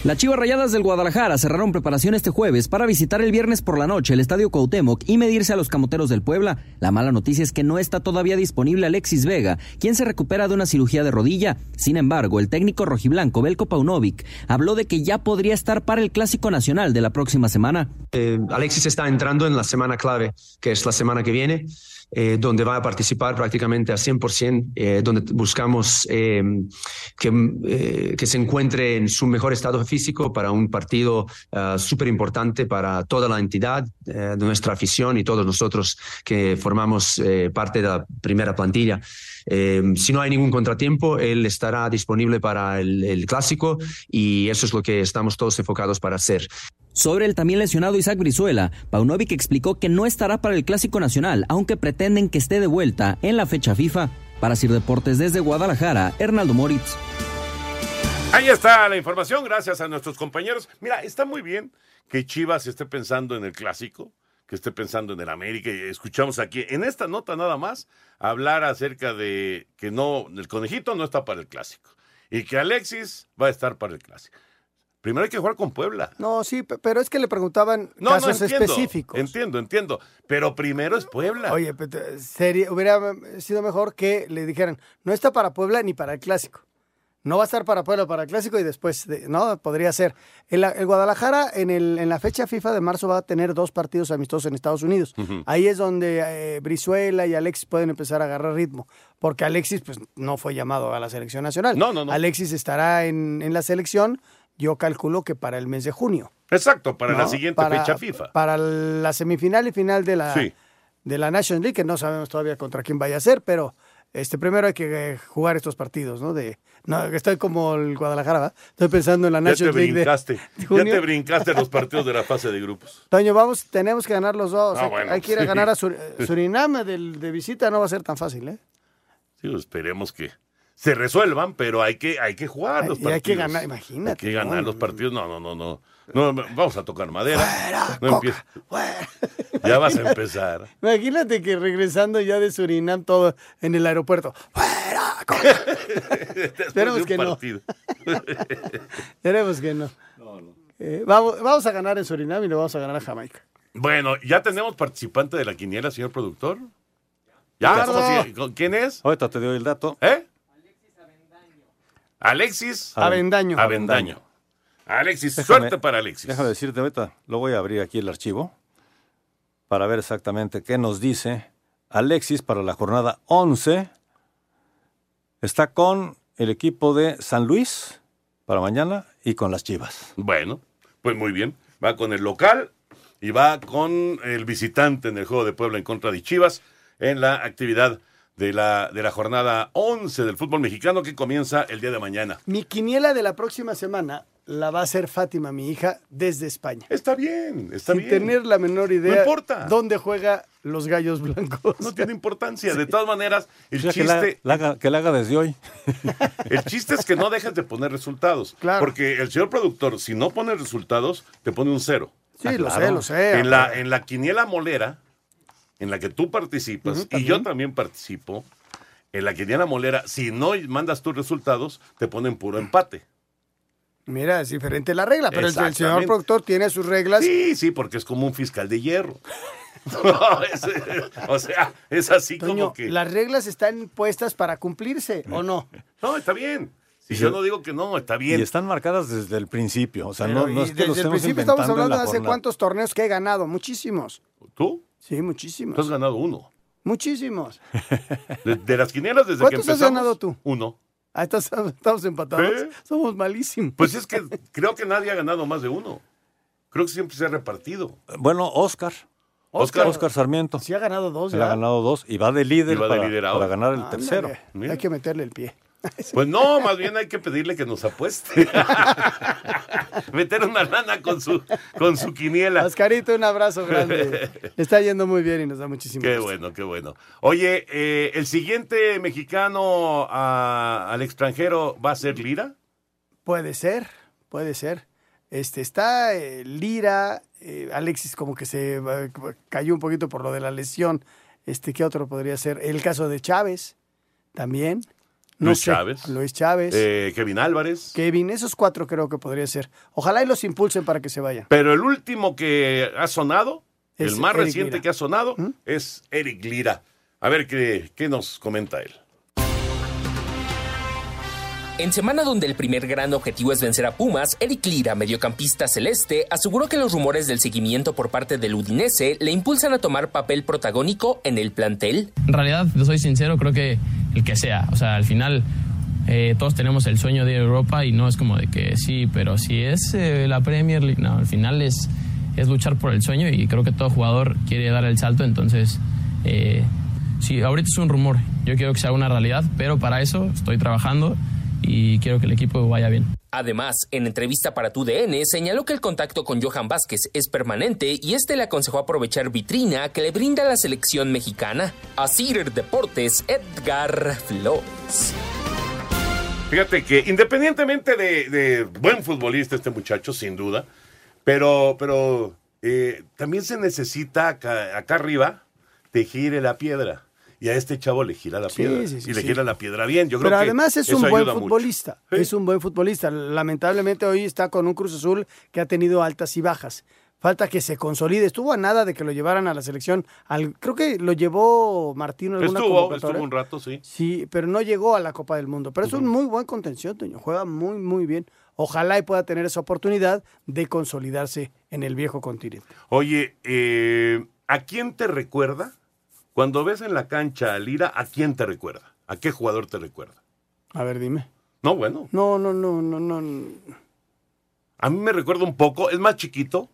Las Chivas Rayadas del Guadalajara cerraron preparación este jueves para visitar el viernes por la noche el Estadio Cuauhtémoc y medirse a los camoteros del Puebla. La mala noticia es que no está todavía disponible Alexis Vega, quien se recupera de una cirugía de rodilla. Sin embargo, el técnico rojiblanco Belko Paunovic habló de que ya podría estar para el Clásico Nacional de la próxima semana. Eh, Alexis está entrando en la semana clave, que es la semana que viene, eh, donde va a participar prácticamente al 100%, eh, donde buscamos eh, que, eh, que se encuentre en su mejor estado físico para un partido súper importante para toda la entidad eh, de nuestra afición y todos nosotros que formamos parte de la primera plantilla. Eh, si no hay ningún contratiempo, él estará disponible para el, el clásico y eso es lo que estamos todos enfocados para hacer. Sobre el también lesionado Isaac Brizuela, Paunovic explicó que no estará para el Clásico Nacional, aunque pretenden que esté de vuelta en la fecha FIFA. Para Sir Deportes desde Guadalajara, Hernaldo Moritz. Ahí está la información, gracias a nuestros compañeros. Mira, está muy bien que Chivas esté pensando en el clásico, que esté pensando en el América. Escuchamos aquí, en esta nota nada más, hablar acerca de que no, el conejito no está para el clásico y que Alexis va a estar para el clásico. Primero hay que jugar con Puebla. No, sí, pe- pero es que le preguntaban No, casos no entiendo, específicos. Entiendo, entiendo. Pero primero es Puebla. Oye, sería- hubiera sido mejor que le dijeran, no está para Puebla ni para el Clásico. No va a estar para Puebla para el Clásico y después, de- no, podría ser. El, el Guadalajara en, el, en la fecha FIFA de marzo va a tener dos partidos amistosos en Estados Unidos. Ahí es donde eh, Brizuela y Alexis pueden empezar a agarrar ritmo, porque Alexis pues no fue llamado a la selección nacional. No, no, no. Alexis estará en, en la selección, yo calculo que para el mes de junio. Exacto, para la siguiente Para- fecha FIFA. Para la semifinal y final de la, Sí. de la National League, que no sabemos todavía contra quién vaya a ser, pero este primero hay que eh, jugar estos partidos, ¿no? De, no, estoy como el Guadalajara, ¿va? Estoy pensando en la National League de- brincaste, de ya junio. te brincaste los partidos de la fase de grupos. [LAUGHS] Toño, vamos, tenemos que ganar los dos. Ah, hay, bueno, hay que ir a sí. ganar a Sur- [LAUGHS] Surinam del- de visita, no va a ser tan fácil, ¿eh? Sí, esperemos que se resuelvan, pero hay que, hay que jugar los Y partidos. hay que ganar, imagínate. Hay que ganar ¿no? los partidos. No, no, no, no. No, vamos a tocar madera. no empieces. [LAUGHS] Ya vas a empezar. Imagínate que regresando ya de Surinam todo en el aeropuerto. [LAUGHS] Después Esperemos de un que no. [LAUGHS] Esperemos que no. Eh, vamos, vamos a ganar en Surinam y le vamos a ganar a Jamaica. Bueno, ¿ya tenemos participante de la quiniela, señor productor? ¿Ya? Ricardo. ¿Cómo se- con- ¿Quién es? Ahorita te doy el dato. ¿Eh? Alexis Avendaño. Avendaño. Alexis, Déjame- suerte para Alexis. Déjame decirte ahorita, lo voy a abrir aquí el archivo para ver exactamente qué nos dice Alexis para la jornada 11. Está con el equipo de San Luis para mañana y con las Chivas. Bueno, pues muy bien. Va con el local y va con el visitante en el juego de Puebla en contra de Chivas en la actividad de la, de la jornada 11 del fútbol mexicano que comienza el día de mañana. Mi quiniela de la próxima semana la va a hacer Fátima, mi hija, desde España. Está bien, está Sin bien. tener la menor idea No importa. dónde juega los gallos blancos. No tiene importancia. De todas maneras, el O sea, que, la, chiste, que la haga desde hoy. [LAUGHS] el chiste es que no dejes de poner resultados. Claro. Porque el señor productor, si no pone resultados, te pone un cero. Sí, lo sé, lo sé. En la, en la quiniela molera, en la que tú participas, y yo también. participo, en la quiniela molera, si no mandas tus resultados, te ponen puro empate. Mira, es diferente la regla, pero el, el señor productor tiene sus reglas. Sí, sí, porque es como un fiscal de hierro. [LAUGHS] No, es- o sea, es así Toño, como que. las reglas están puestas para cumplirse, ¿o no? No, está bien. Si Y yo no digo que no, está bien. Y están marcadas desde el principio. O sea, Pero, no, no es que desde el principio estamos hablando la de hace jornada. cuántos torneos que he ganado, muchísimos. ¿Tú? Sí, muchísimos. Tú has ganado uno. Muchísimos. [LAUGHS] De, de las quinielas desde que ¿Cuántos has empezamos. ganado tú? Uno. Ah, estás- estamos empatados. ¿Eh? Somos malísimos. Pues es que creo que nadie ha ganado más de uno. Creo que siempre se ha repartido. Bueno, Oscar. Oscar. Oscar Sarmiento. Sí ha ganado dos Él ya. ha ganado dos y va de líder, va de para, líder ahora. para ganar el Ándale, tercero. Mira. Hay que meterle el pie. [LAUGHS] Pues no, más bien hay que pedirle que nos apueste. [LAUGHS] Meter una lana con su, con su quiniela. Oscarito, un abrazo grande. Le [LAUGHS] está yendo muy bien y nos da muchísimo Qué gusto. bueno, qué bueno. Oye, eh, ¿el siguiente mexicano a- al extranjero va a ser Lira? Puede ser, puede ser. Este está eh, Lira, eh, Alexis como que se eh, cayó un poquito por lo de la lesión. Este, ¿qué otro podría ser? El caso de Chávez, también. No Luis sé, Chávez. Luis Chávez. Eh, Kevin Álvarez. Kevin, esos cuatro creo que podría ser. Ojalá y los impulsen para que se vayan. Pero el último que ha sonado, Es el más Eric reciente Lira. que ha sonado, es Eric Lira. A ver qué, qué nos comenta él. En semana donde el primer gran objetivo es vencer a Pumas, Eric Lira, mediocampista celeste, aseguró que los rumores del seguimiento por parte del Udinese le impulsan a tomar papel protagónico en el plantel. En realidad, yo soy sincero, creo que el que sea. O sea, al final eh, todos tenemos el sueño de Europa y no es como de que sí, pero si es eh, la Premier League, no, al final es, es luchar por el sueño y creo que todo jugador quiere dar el salto, entonces eh, sí, ahorita es un rumor, yo quiero que sea una realidad, pero para eso estoy trabajando y quiero que el equipo vaya bien. Además, en entrevista para TUDN, señaló que el contacto con Johan Vázquez es permanente y este le aconsejó aprovechar vitrina que le brinda la selección mexicana. Asir Deportes, Edgar Flores. Fíjate que independientemente de, de buen futbolista este muchacho, sin duda, pero, pero eh, también se necesita acá, acá arriba te gire la piedra. Y a este chavo le gira la piedra. sí, sí, y le gira la piedra bien. Yo creo Pero que además es un buen futbolista. Es un buen futbolista. Lamentablemente hoy está con un Cruz Azul que ha tenido altas y bajas. Falta que se consolide. Estuvo a nada de que lo llevaran a la selección. Al, creo que lo llevó Martino en alguna Estuvo, estuvo un rato, sí. Sí, pero no llegó a la Copa del Mundo. Pero es un muy buen contención, Toño. Juega muy, muy bien. Ojalá y pueda tener esa oportunidad de consolidarse en el viejo continente. Oye, eh, ¿a quién te recuerda? Cuando ves en la cancha a Lira, ¿a quién te recuerda? ¿A qué jugador te recuerda? A ver, dime. No, bueno. No, no, no, no, no. A mí me recuerda un poco, es más chiquito,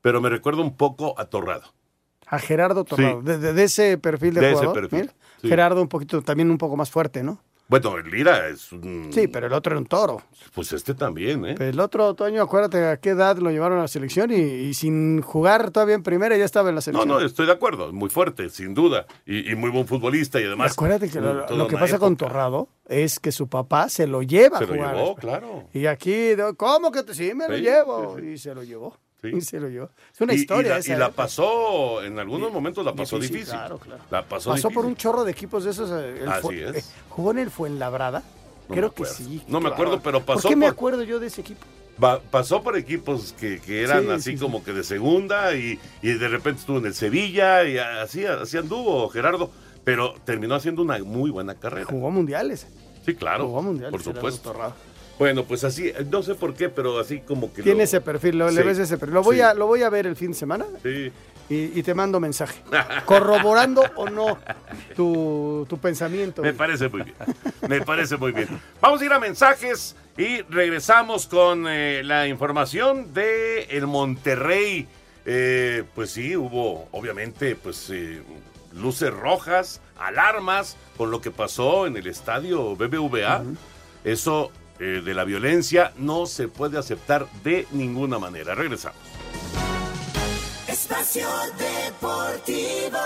pero me recuerda un poco a Torrado. A Gerardo Torrado. Sí. De, de- de ese perfil de, De ese perfil, sí. Gerardo un poquito, también un poco más fuerte, ¿no? Bueno, el Lira es un... Sí, pero el otro era un toro. Pues este también, ¿eh? El otro, Toño, acuérdate a qué edad lo llevaron a la selección y, y sin jugar todavía en primera ya estaba en la No, selección. no, estoy de acuerdo, muy fuerte, sin duda, y, y muy buen futbolista y además... Acuérdate que lo, lo que pasa con. Torrado es que su papá se lo lleva Se a lo jugar. llevó, claro. Y aquí, ¿cómo que te, sí me lo Sí, llevo? Y se lo llevó. Y se lo llevó. Es una Y- y historia la- esa. Y la ¿eh? pasó, en algunos momentos la pasó Difícil, difícil. claro, claro. La pasó, Pasó por un chorro de equipos de esos. eh, el Así Fue- es. eh, jugó en el Fuenlabrada. No Creo que sí. No me acuerdo, pero pasó ¿Por qué me por- acuerdo yo de ese equipo? Va- pasó por equipos que, que eran Sí, así sí, sí. como que de segunda y, y de repente estuvo en el Sevilla y así, así anduvo Gerardo, pero terminó haciendo una muy buena carrera. Jugó mundiales. Sí, claro, Jugó mundiales. por Gerardo supuesto. Bueno, pues así, no sé por qué, pero así como que... Tiene lo- ese perfil, lo, le ves ese perfil. Lo voy, sí. a, lo voy a ver el fin de semana Sí. y, y te mando mensaje. [LAUGHS] Corroborando o no tu, tu pensamiento. Me parece muy bien. Me parece muy bien. Vamos a ir a mensajes y regresamos con eh, la información de el Monterrey. Eh, pues sí, hubo obviamente pues eh, luces rojas, alarmas con lo que pasó en el estadio BBVA. Eso eh, de la violencia no se puede aceptar de ninguna manera. Regresamos. Espacio Deportivo.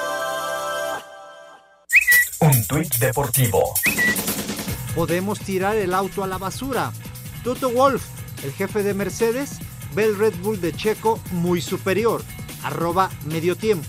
Un tuit deportivo. Podemos tirar el auto a la basura. Toto Wolf, el jefe de Mercedes, ve el Red Bull de Checo muy superior. Arroba medio tiempo.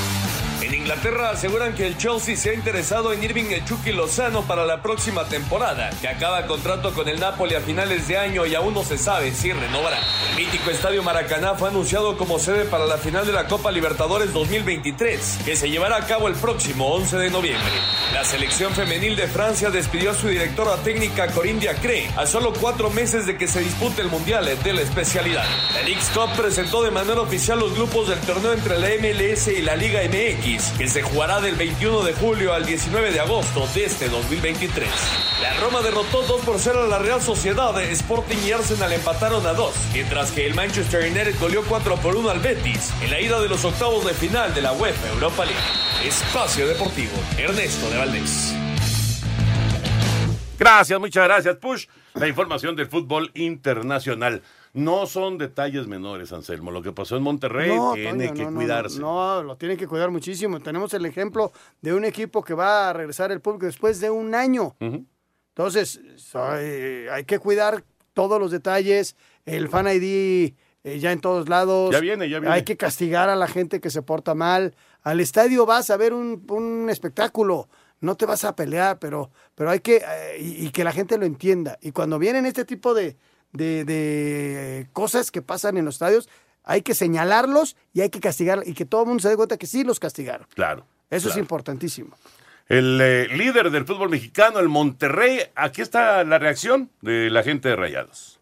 Inglaterra aseguran que el Chelsea se ha interesado en Irving Echuki Lozano para la próxima temporada, que acaba contrato con el Napoli a finales de año y aún no se sabe si renovará. El mítico Estadio Maracaná fue anunciado como sede para la final de la Copa Libertadores 2023, que se llevará a cabo el próximo 11 de noviembre. La selección femenil de Francia despidió a su directora técnica Corinne Diacre a solo cuatro meses de que se dispute el Mundial de la especialidad. La Leagues Cup presentó de manera oficial los grupos del torneo entre la MLS y la Liga MX, que se jugará del 21 de julio al 19 de agosto de este 2023. La Roma derrotó 2 por 0 a la Real Sociedad, Sporting y Arsenal empataron a 2, mientras que el Manchester United goleó 4 por 1 al Betis en la ida de los octavos de final de la UEFA Europa League. Espacio Deportivo, Ernesto de Valdés. Gracias, muchas gracias, Push. La información del fútbol internacional. No son detalles menores, Anselmo. Lo que pasó en Monterrey No, tiene Toño, que no, cuidarse. No, no, lo tienen que cuidar muchísimo. Tenemos el ejemplo de un equipo que va a regresar el público después de un año. Entonces, hay que cuidar todos los detalles. El Fan ID eh, ya en todos lados. Ya viene, ya viene. Hay que castigar a la gente que se porta mal. Al estadio vas a ver un, un espectáculo. No te vas a pelear, pero, pero hay que, eh, y, y que la gente lo entienda. Y cuando vienen este tipo de, de, de cosas que pasan en los estadios, hay que señalarlos y hay que castigar, y que todo el mundo se dé cuenta que sí los castigaron. Claro. Eso es importantísimo. El eh, líder del fútbol mexicano, el Monterrey. Aquí está la reacción de la gente de Rayados.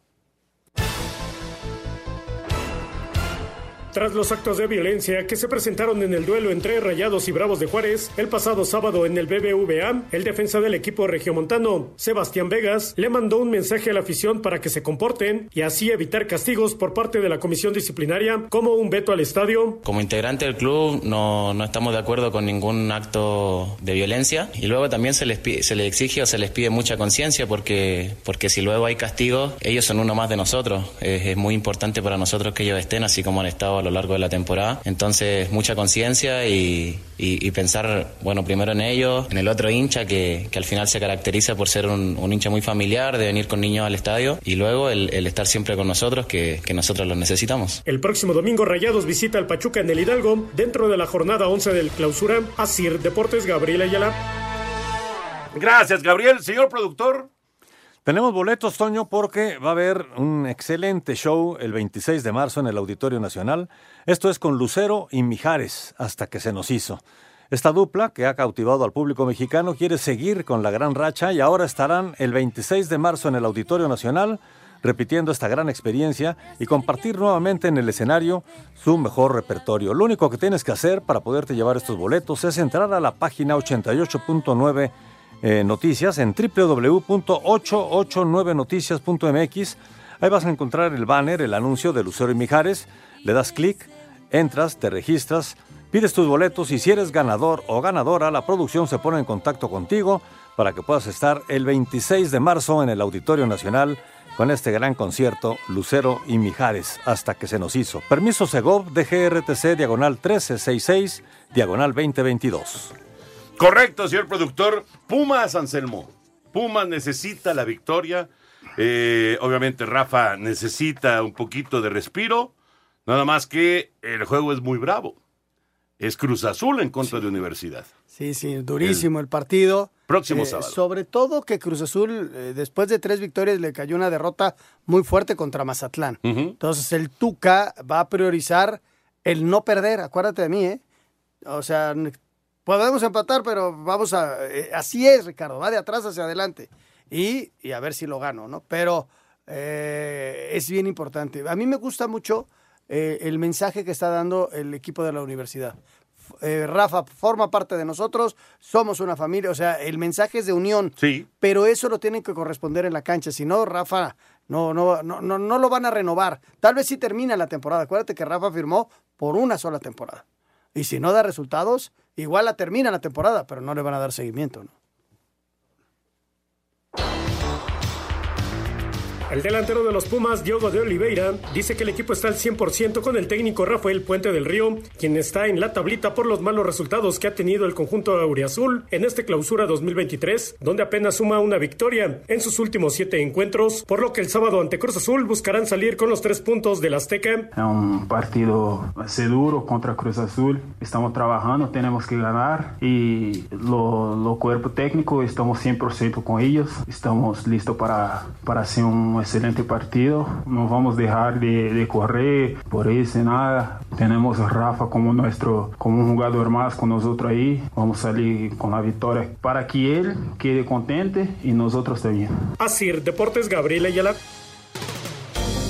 Tras los actos de violencia que se presentaron en el duelo entre Rayados y Bravos de Juárez el pasado sábado en el BBVA, el defensa del equipo regiomontano, Sebastián Vegas, le mandó un mensaje a la afición para que se comporten y así evitar castigos por parte de la comisión disciplinaria, como un veto al estadio. Como integrante del club no, no estamos de acuerdo con ningún acto de violencia y luego también se les, pi- se les exige o se les pide mucha conciencia porque, porque si luego hay castigos, ellos son uno más de nosotros. Es, es muy importante para nosotros que ellos estén así como han estado a lo largo de la temporada. Entonces mucha conciencia y, y- y pensar, bueno, primero en ellos, en el otro hincha que, que al final se caracteriza por ser un, un hincha muy familiar, de venir con niños al estadio y luego el, el estar siempre con nosotros que, que nosotros los necesitamos. El próximo domingo Rayados visita al Pachuca en el Hidalgo dentro de la jornada 11 del clausura. Asir Deportes Gabriel Ayala. Gracias, Gabriel. Señor productor. Tenemos boletos, Toño, porque va a haber un excelente show el 26 de marzo en el Auditorio Nacional. Esto es con Lucero y Mijares, hasta que se nos hizo. Esta dupla, que ha cautivado al público mexicano, quiere seguir con la gran racha y ahora estarán el 26 de marzo en el Auditorio Nacional, repitiendo esta gran experiencia y compartir nuevamente en el escenario su mejor repertorio. Lo único que tienes que hacer para poderte llevar estos boletos es entrar a la página 88.9 eh, noticias en www.889noticias.mx. Ahí vas a encontrar el banner, el anuncio de Lucero y Mijares. Le das clic, entras, te registras, pides tus boletos y si eres ganador o ganadora, la producción se pone en contacto contigo para que puedas estar el 26 de marzo en el Auditorio Nacional con este gran concierto Lucero y Mijares hasta que se nos hizo. Permiso Segov DGRTC diagonal 1366 diagonal 2022. Correcto, señor productor. Pumas, Anselmo. Pumas necesita la victoria. Eh, obviamente Rafa necesita un poquito de respiro. Nada más que el juego es muy bravo. Es Cruz Azul en contra de Universidad. Sí, sí, durísimo el, partido. Próximo Eh, sábado. Sobre todo que Cruz Azul, eh, después de tres victorias, le cayó una derrota muy fuerte contra Mazatlán. Entonces el Tuca va a priorizar el no perder, acuérdate de mí, ¿eh? O sea, podemos empatar, pero vamos a... eh, así es, Ricardo, va de atrás hacia adelante. Y, y a ver si lo gano, ¿no? Pero eh, es bien importante. A mí me gusta mucho eh, el mensaje que está dando el equipo de la universidad. Eh, Rafa forma parte de nosotros, somos una familia, o sea, el mensaje es de unión. Sí. Pero eso lo tienen que corresponder en la cancha, si no, Rafa no, no, no, no, no lo van a renovar. Tal vez sí termina la temporada. Acuérdate que Rafa firmó por una sola temporada. Y si no da resultados, igual la termina la temporada, pero no le van a dar seguimiento. ¿no? El delantero de los Pumas, Diogo de Oliveira, dice que el equipo está al 100% con el técnico Rafael Puente del Río, quien está en la tablita por los malos resultados que ha tenido el conjunto auriazul en este clausura 2023, donde apenas suma una victoria en sus últimos siete encuentros, por lo que el sábado ante Cruz Azul buscarán salir con los tres puntos del Azteca. Es un partido ser duro contra Cruz Azul. Estamos trabajando, tenemos que ganar y lo, lo cuerpo técnico estamos 100% con ellos. Estamos listos para, para hacer un excelente partido. No vamos a dejar de, de correr por eso nada. Tenemos a Rafa como nuestro como un jugador más con nosotros ahí. Vamos a salir con la victoria para que él quede contente y nosotros también. Asir Deportes Gabriel Ayala.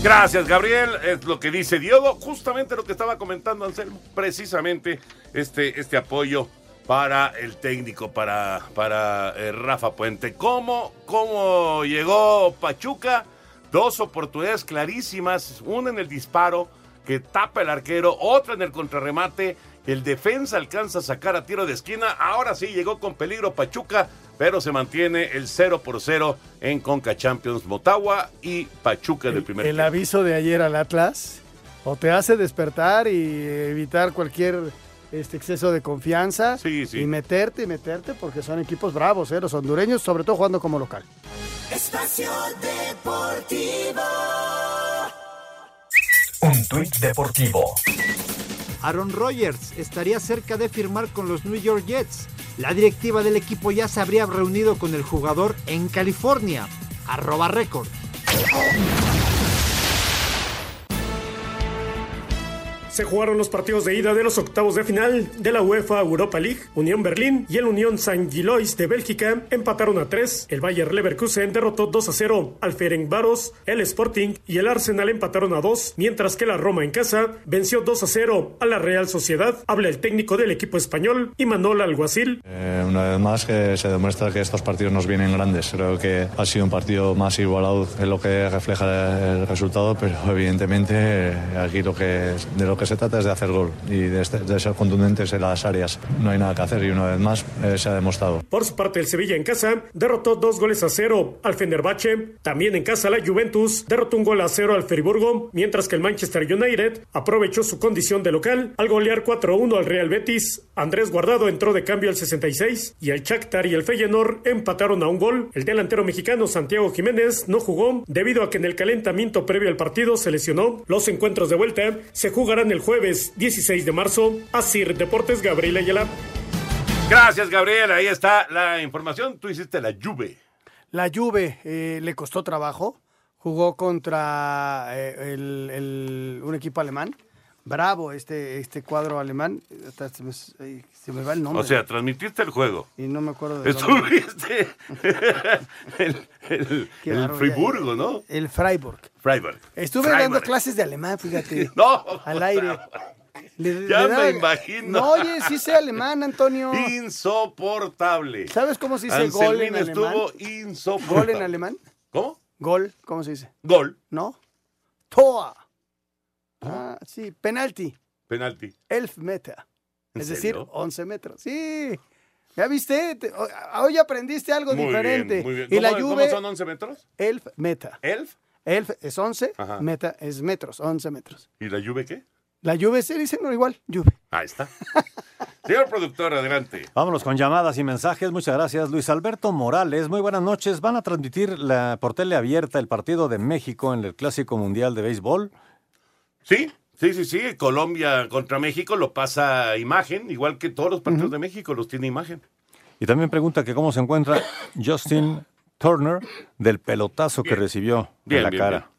Gracias, Gabriel. Es lo que dice Diogo. Justamente lo que estaba comentando Anselmo. Precisamente este, este apoyo para el técnico, para, para eh, Rafa Puente. ¿Cómo, ¿Cómo llegó Pachuca? Dos oportunidades clarísimas. Una en el disparo que tapa el arquero, otra en el contrarremate. El defensa alcanza a sacar a tiro de esquina. Ahora sí llegó con peligro Pachuca, pero se mantiene el 0 por 0 en Conca Champions Motagua y Pachuca del primer El tiempo. aviso de ayer al Atlas o te hace despertar y evitar cualquier este exceso de confianza y meterte y meterte porque son equipos bravos, ¿eh? los hondureños, sobre todo jugando como local. Espacio Deportivo. Un tuit deportivo. Aaron Rodgers estaría cerca de firmar con los New York Jets. La directiva del equipo ya se habría reunido con el jugador en California. Arroba récord. Se jugaron los partidos de ida de los octavos de final de la UEFA Europa League. Unión Berlín y el Unión San Gilois de Bélgica empataron a 3. El Bayer Leverkusen derrotó 2 a 0 al Ferencváros. El Sporting y el Arsenal empataron a 2, mientras que la Roma en casa venció 2 a 0 a la Real Sociedad. Habla el técnico del equipo español, Imanol Alguacil. Eh, una vez más que se demuestra que estos partidos nos vienen grandes. Creo que ha sido un partido más igualado en lo que refleja el resultado, pero evidentemente eh, aquí lo que, de lo que se trata es de hacer gol y de, este- de ser contundentes en las áreas. No hay nada que hacer y una vez más eh, se ha demostrado. Por su parte, el Sevilla en casa derrotó dos goles a cero al Fenerbahce. También en casa, la Juventus derrotó un gol a cero al Friburgo, mientras que el Manchester United aprovechó su condición de local al golear 4-1 al Real Betis. Andrés Guardado entró de cambio al 66 y el Shakhtar y el Feyenoord empataron a un gol. El delantero mexicano Santiago Jiménez no jugó debido a que en el calentamiento previo al partido se lesionó. Los encuentros de vuelta se jugarán el jueves 16 de marzo. Asir Deportes Gabriel Ayala. Gracias, Gabriel. Ahí está la información. Tú hiciste la Juve. La Juve eh, le costó trabajo. Jugó contra eh, el- el- un equipo alemán. Bravo este, este cuadro alemán. Hasta Se me, ay, se me va el nombre. O sea, transmitiste el juego. y no me acuerdo de. Estuviste [LAUGHS] el, el, el Friburgo, ¿no? El Freiburg. Freiburg. Estuve Freiburg. dando clases de alemán, fíjate. [LAUGHS] No, Al aire. Le- Ya le me imagino. No, oye, sí sé alemán, Antonio. Insoportable. ¿Sabes cómo se dice gol en alemán? estuvo insoportable. ¿Gol en alemán? ¿Cómo? Gol, ¿cómo se dice? Gol. ¿No? Tor. Ah, sí, penalti. Penalti. Elf meta. ¿En Es decir, serio? 11 metros. Sí. ¿Ya viste? Te- o- Hoy aprendiste algo Muy diferente. bien, muy bien. Y la ¿Cómo- Juve, ¿Cómo son 11 metros? Elf meta. ¿Elf? Elf es 11, Ajá. meta es metros, 11 metros. ¿Y la Juve qué? La Juve se dice no igual, Juve. Ahí está. [LAUGHS] Señor productor, adelante. Vámonos con llamadas y mensajes. Muchas gracias, Luis Alberto Morales. Muy buenas noches. ¿Van a transmitir la, por tele abierta el partido de México en el Clásico Mundial de Béisbol? Sí, sí, sí, sí. Colombia contra México lo pasa a imagen, igual que todos los partidos de México los tiene imagen. Y también pregunta que cómo se encuentra Justin Turner del pelotazo que recibió Bien, en la bien, cara. bien.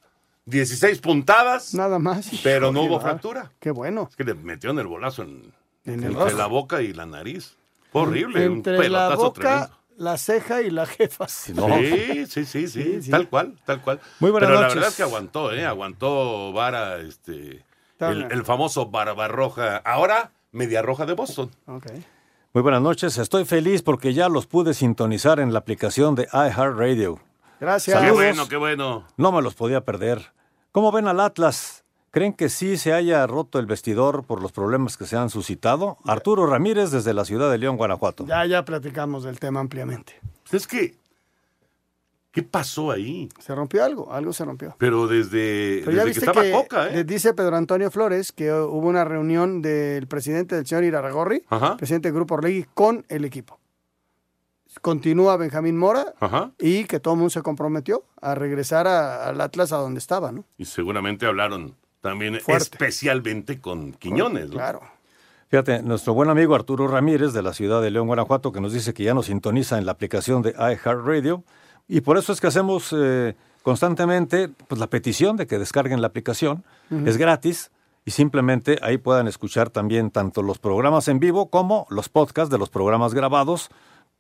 16 puntadas. Nada más. Pero no hubo fractura. Qué bueno. Es que le metieron el bolazo en, En el entre la boca y la nariz. Fue horrible, un Entre la pelotazo boca, tremendo. La ceja y la jefa. no. Sí, sí, sí, sí, tal cual, tal cual. Muy buenas Pero noches. la verdad es que aguantó, ¿eh? Aguantó Vara, este, el, el famoso Barbarroja. Ahora, Media Roja de Boston. Ok. Muy buenas noches. Estoy feliz porque ya los pude sintonizar en la aplicación de iHeartRadio. Gracias. Qué bueno, qué bueno. No me los podía perder. ¿Cómo ven al Atlas? ¿Creen que sí se haya roto el vestidor por los problemas que se han suscitado? Arturo Ramírez desde la ciudad de León, Guanajuato. Ya, ya platicamos del tema ampliamente. Pues Es que ¿Qué pasó ahí? Se rompió algo, algo se rompió. Pero desde, Pero ya desde que estaba que Coca, ¿eh? le dice Pedro Antonio Flores que hubo una reunión del presidente del señor Iraragorri, Ajá. presidente del Grupo Orlegui, con el equipo. Continúa Benjamín Mora Ajá. y que todo el mundo se comprometió a regresar a- al Atlas a donde estaba, ¿no? Y seguramente hablaron también Fuerte. especialmente con Quiñones, ¿no? Claro. Fíjate, nuestro buen amigo Arturo Ramírez de la ciudad de León, Guanajuato, que nos dice que ya nos sintoniza en la aplicación de iHeartRadio. Y por eso es que hacemos eh, constantemente pues, la petición de que descarguen la aplicación. Es gratis y simplemente ahí puedan escuchar también tanto los programas en vivo como los podcasts de los programas grabados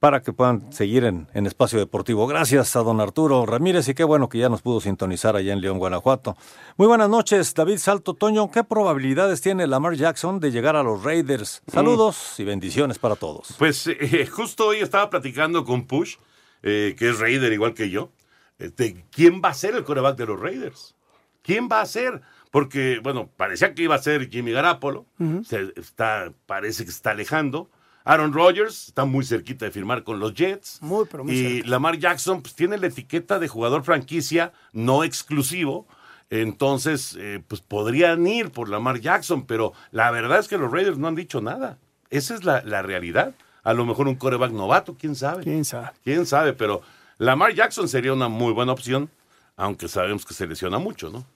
para que puedan seguir en, en Espacio Deportivo. Gracias a don Arturo Ramírez y qué bueno que ya nos pudo sintonizar allá en León, Guanajuato. Muy buenas noches, David Salto Toño. ¿Qué probabilidades tiene Lamar Jackson de llegar a los Raiders? Saludos y bendiciones para todos. Pues [LAUGHS] eh, justo hoy estaba platicando con Push, eh, que es Raider igual que yo, de quién va a ser el coreback de los Raiders. ¿Quién va a ser? Porque, bueno, parecía que iba a ser Jimmy Garapolo, se está, parece que se está alejando. Aaron Rodgers está muy cerquita de firmar con los Jets. Muy, pero muy y cerca. Lamar Jackson pues, tiene la etiqueta de jugador franquicia no exclusivo. Entonces, eh, pues podrían ir por Lamar Jackson, pero la verdad es que los Raiders no han dicho nada. Esa es la, la realidad. A lo mejor un coreback novato, quién sabe. Quién sabe. Quién sabe, pero Lamar Jackson sería una muy buena opción, aunque sabemos que se lesiona mucho, ¿no?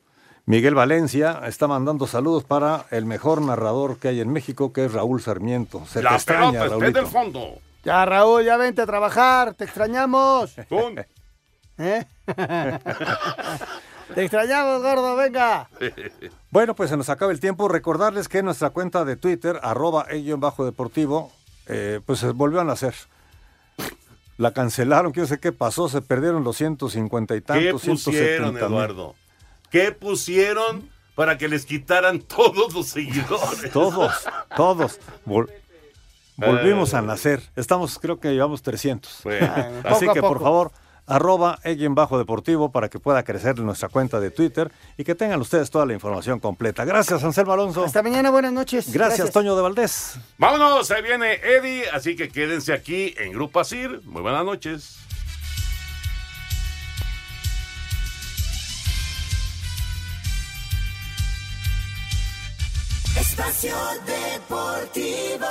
Miguel Valencia está mandando saludos para el mejor narrador que hay en México, que es Raúl Sarmiento. Se te la extraña, pelota está Raulito. del fondo. Ya, Raúl, ya vente a trabajar, te extrañamos. [LAUGHS] ¿Eh? [LAUGHS] te extrañamos, gordo, venga. [LAUGHS] Bueno, pues se nos acaba el tiempo. Recordarles que nuestra cuenta de Twitter, arroba el bajo deportivo, eh, pues se volvió a nacer. La cancelaron, que yo sé qué pasó, se perdieron los 150 y ¿Qué tantos, pusieron, 170 mil. Eduardo? ¿Qué pusieron para que les quitaran todos los seguidores? [LAUGHS] Todos, todos. Vol- volvimos a nacer. Estamos, creo que llevamos 300. Bueno, [LAUGHS] Así que, por favor, arroba bajo deportivo para que pueda crecer nuestra cuenta de Twitter y que tengan ustedes toda la información completa. Gracias, Anselmo Alonso. Hasta mañana, buenas noches. Gracias, Toño de Valdés. Vámonos, ahí viene Eddie, así que quédense aquí en Grupo Asir. Muy buenas noches. Espacio Deportivo.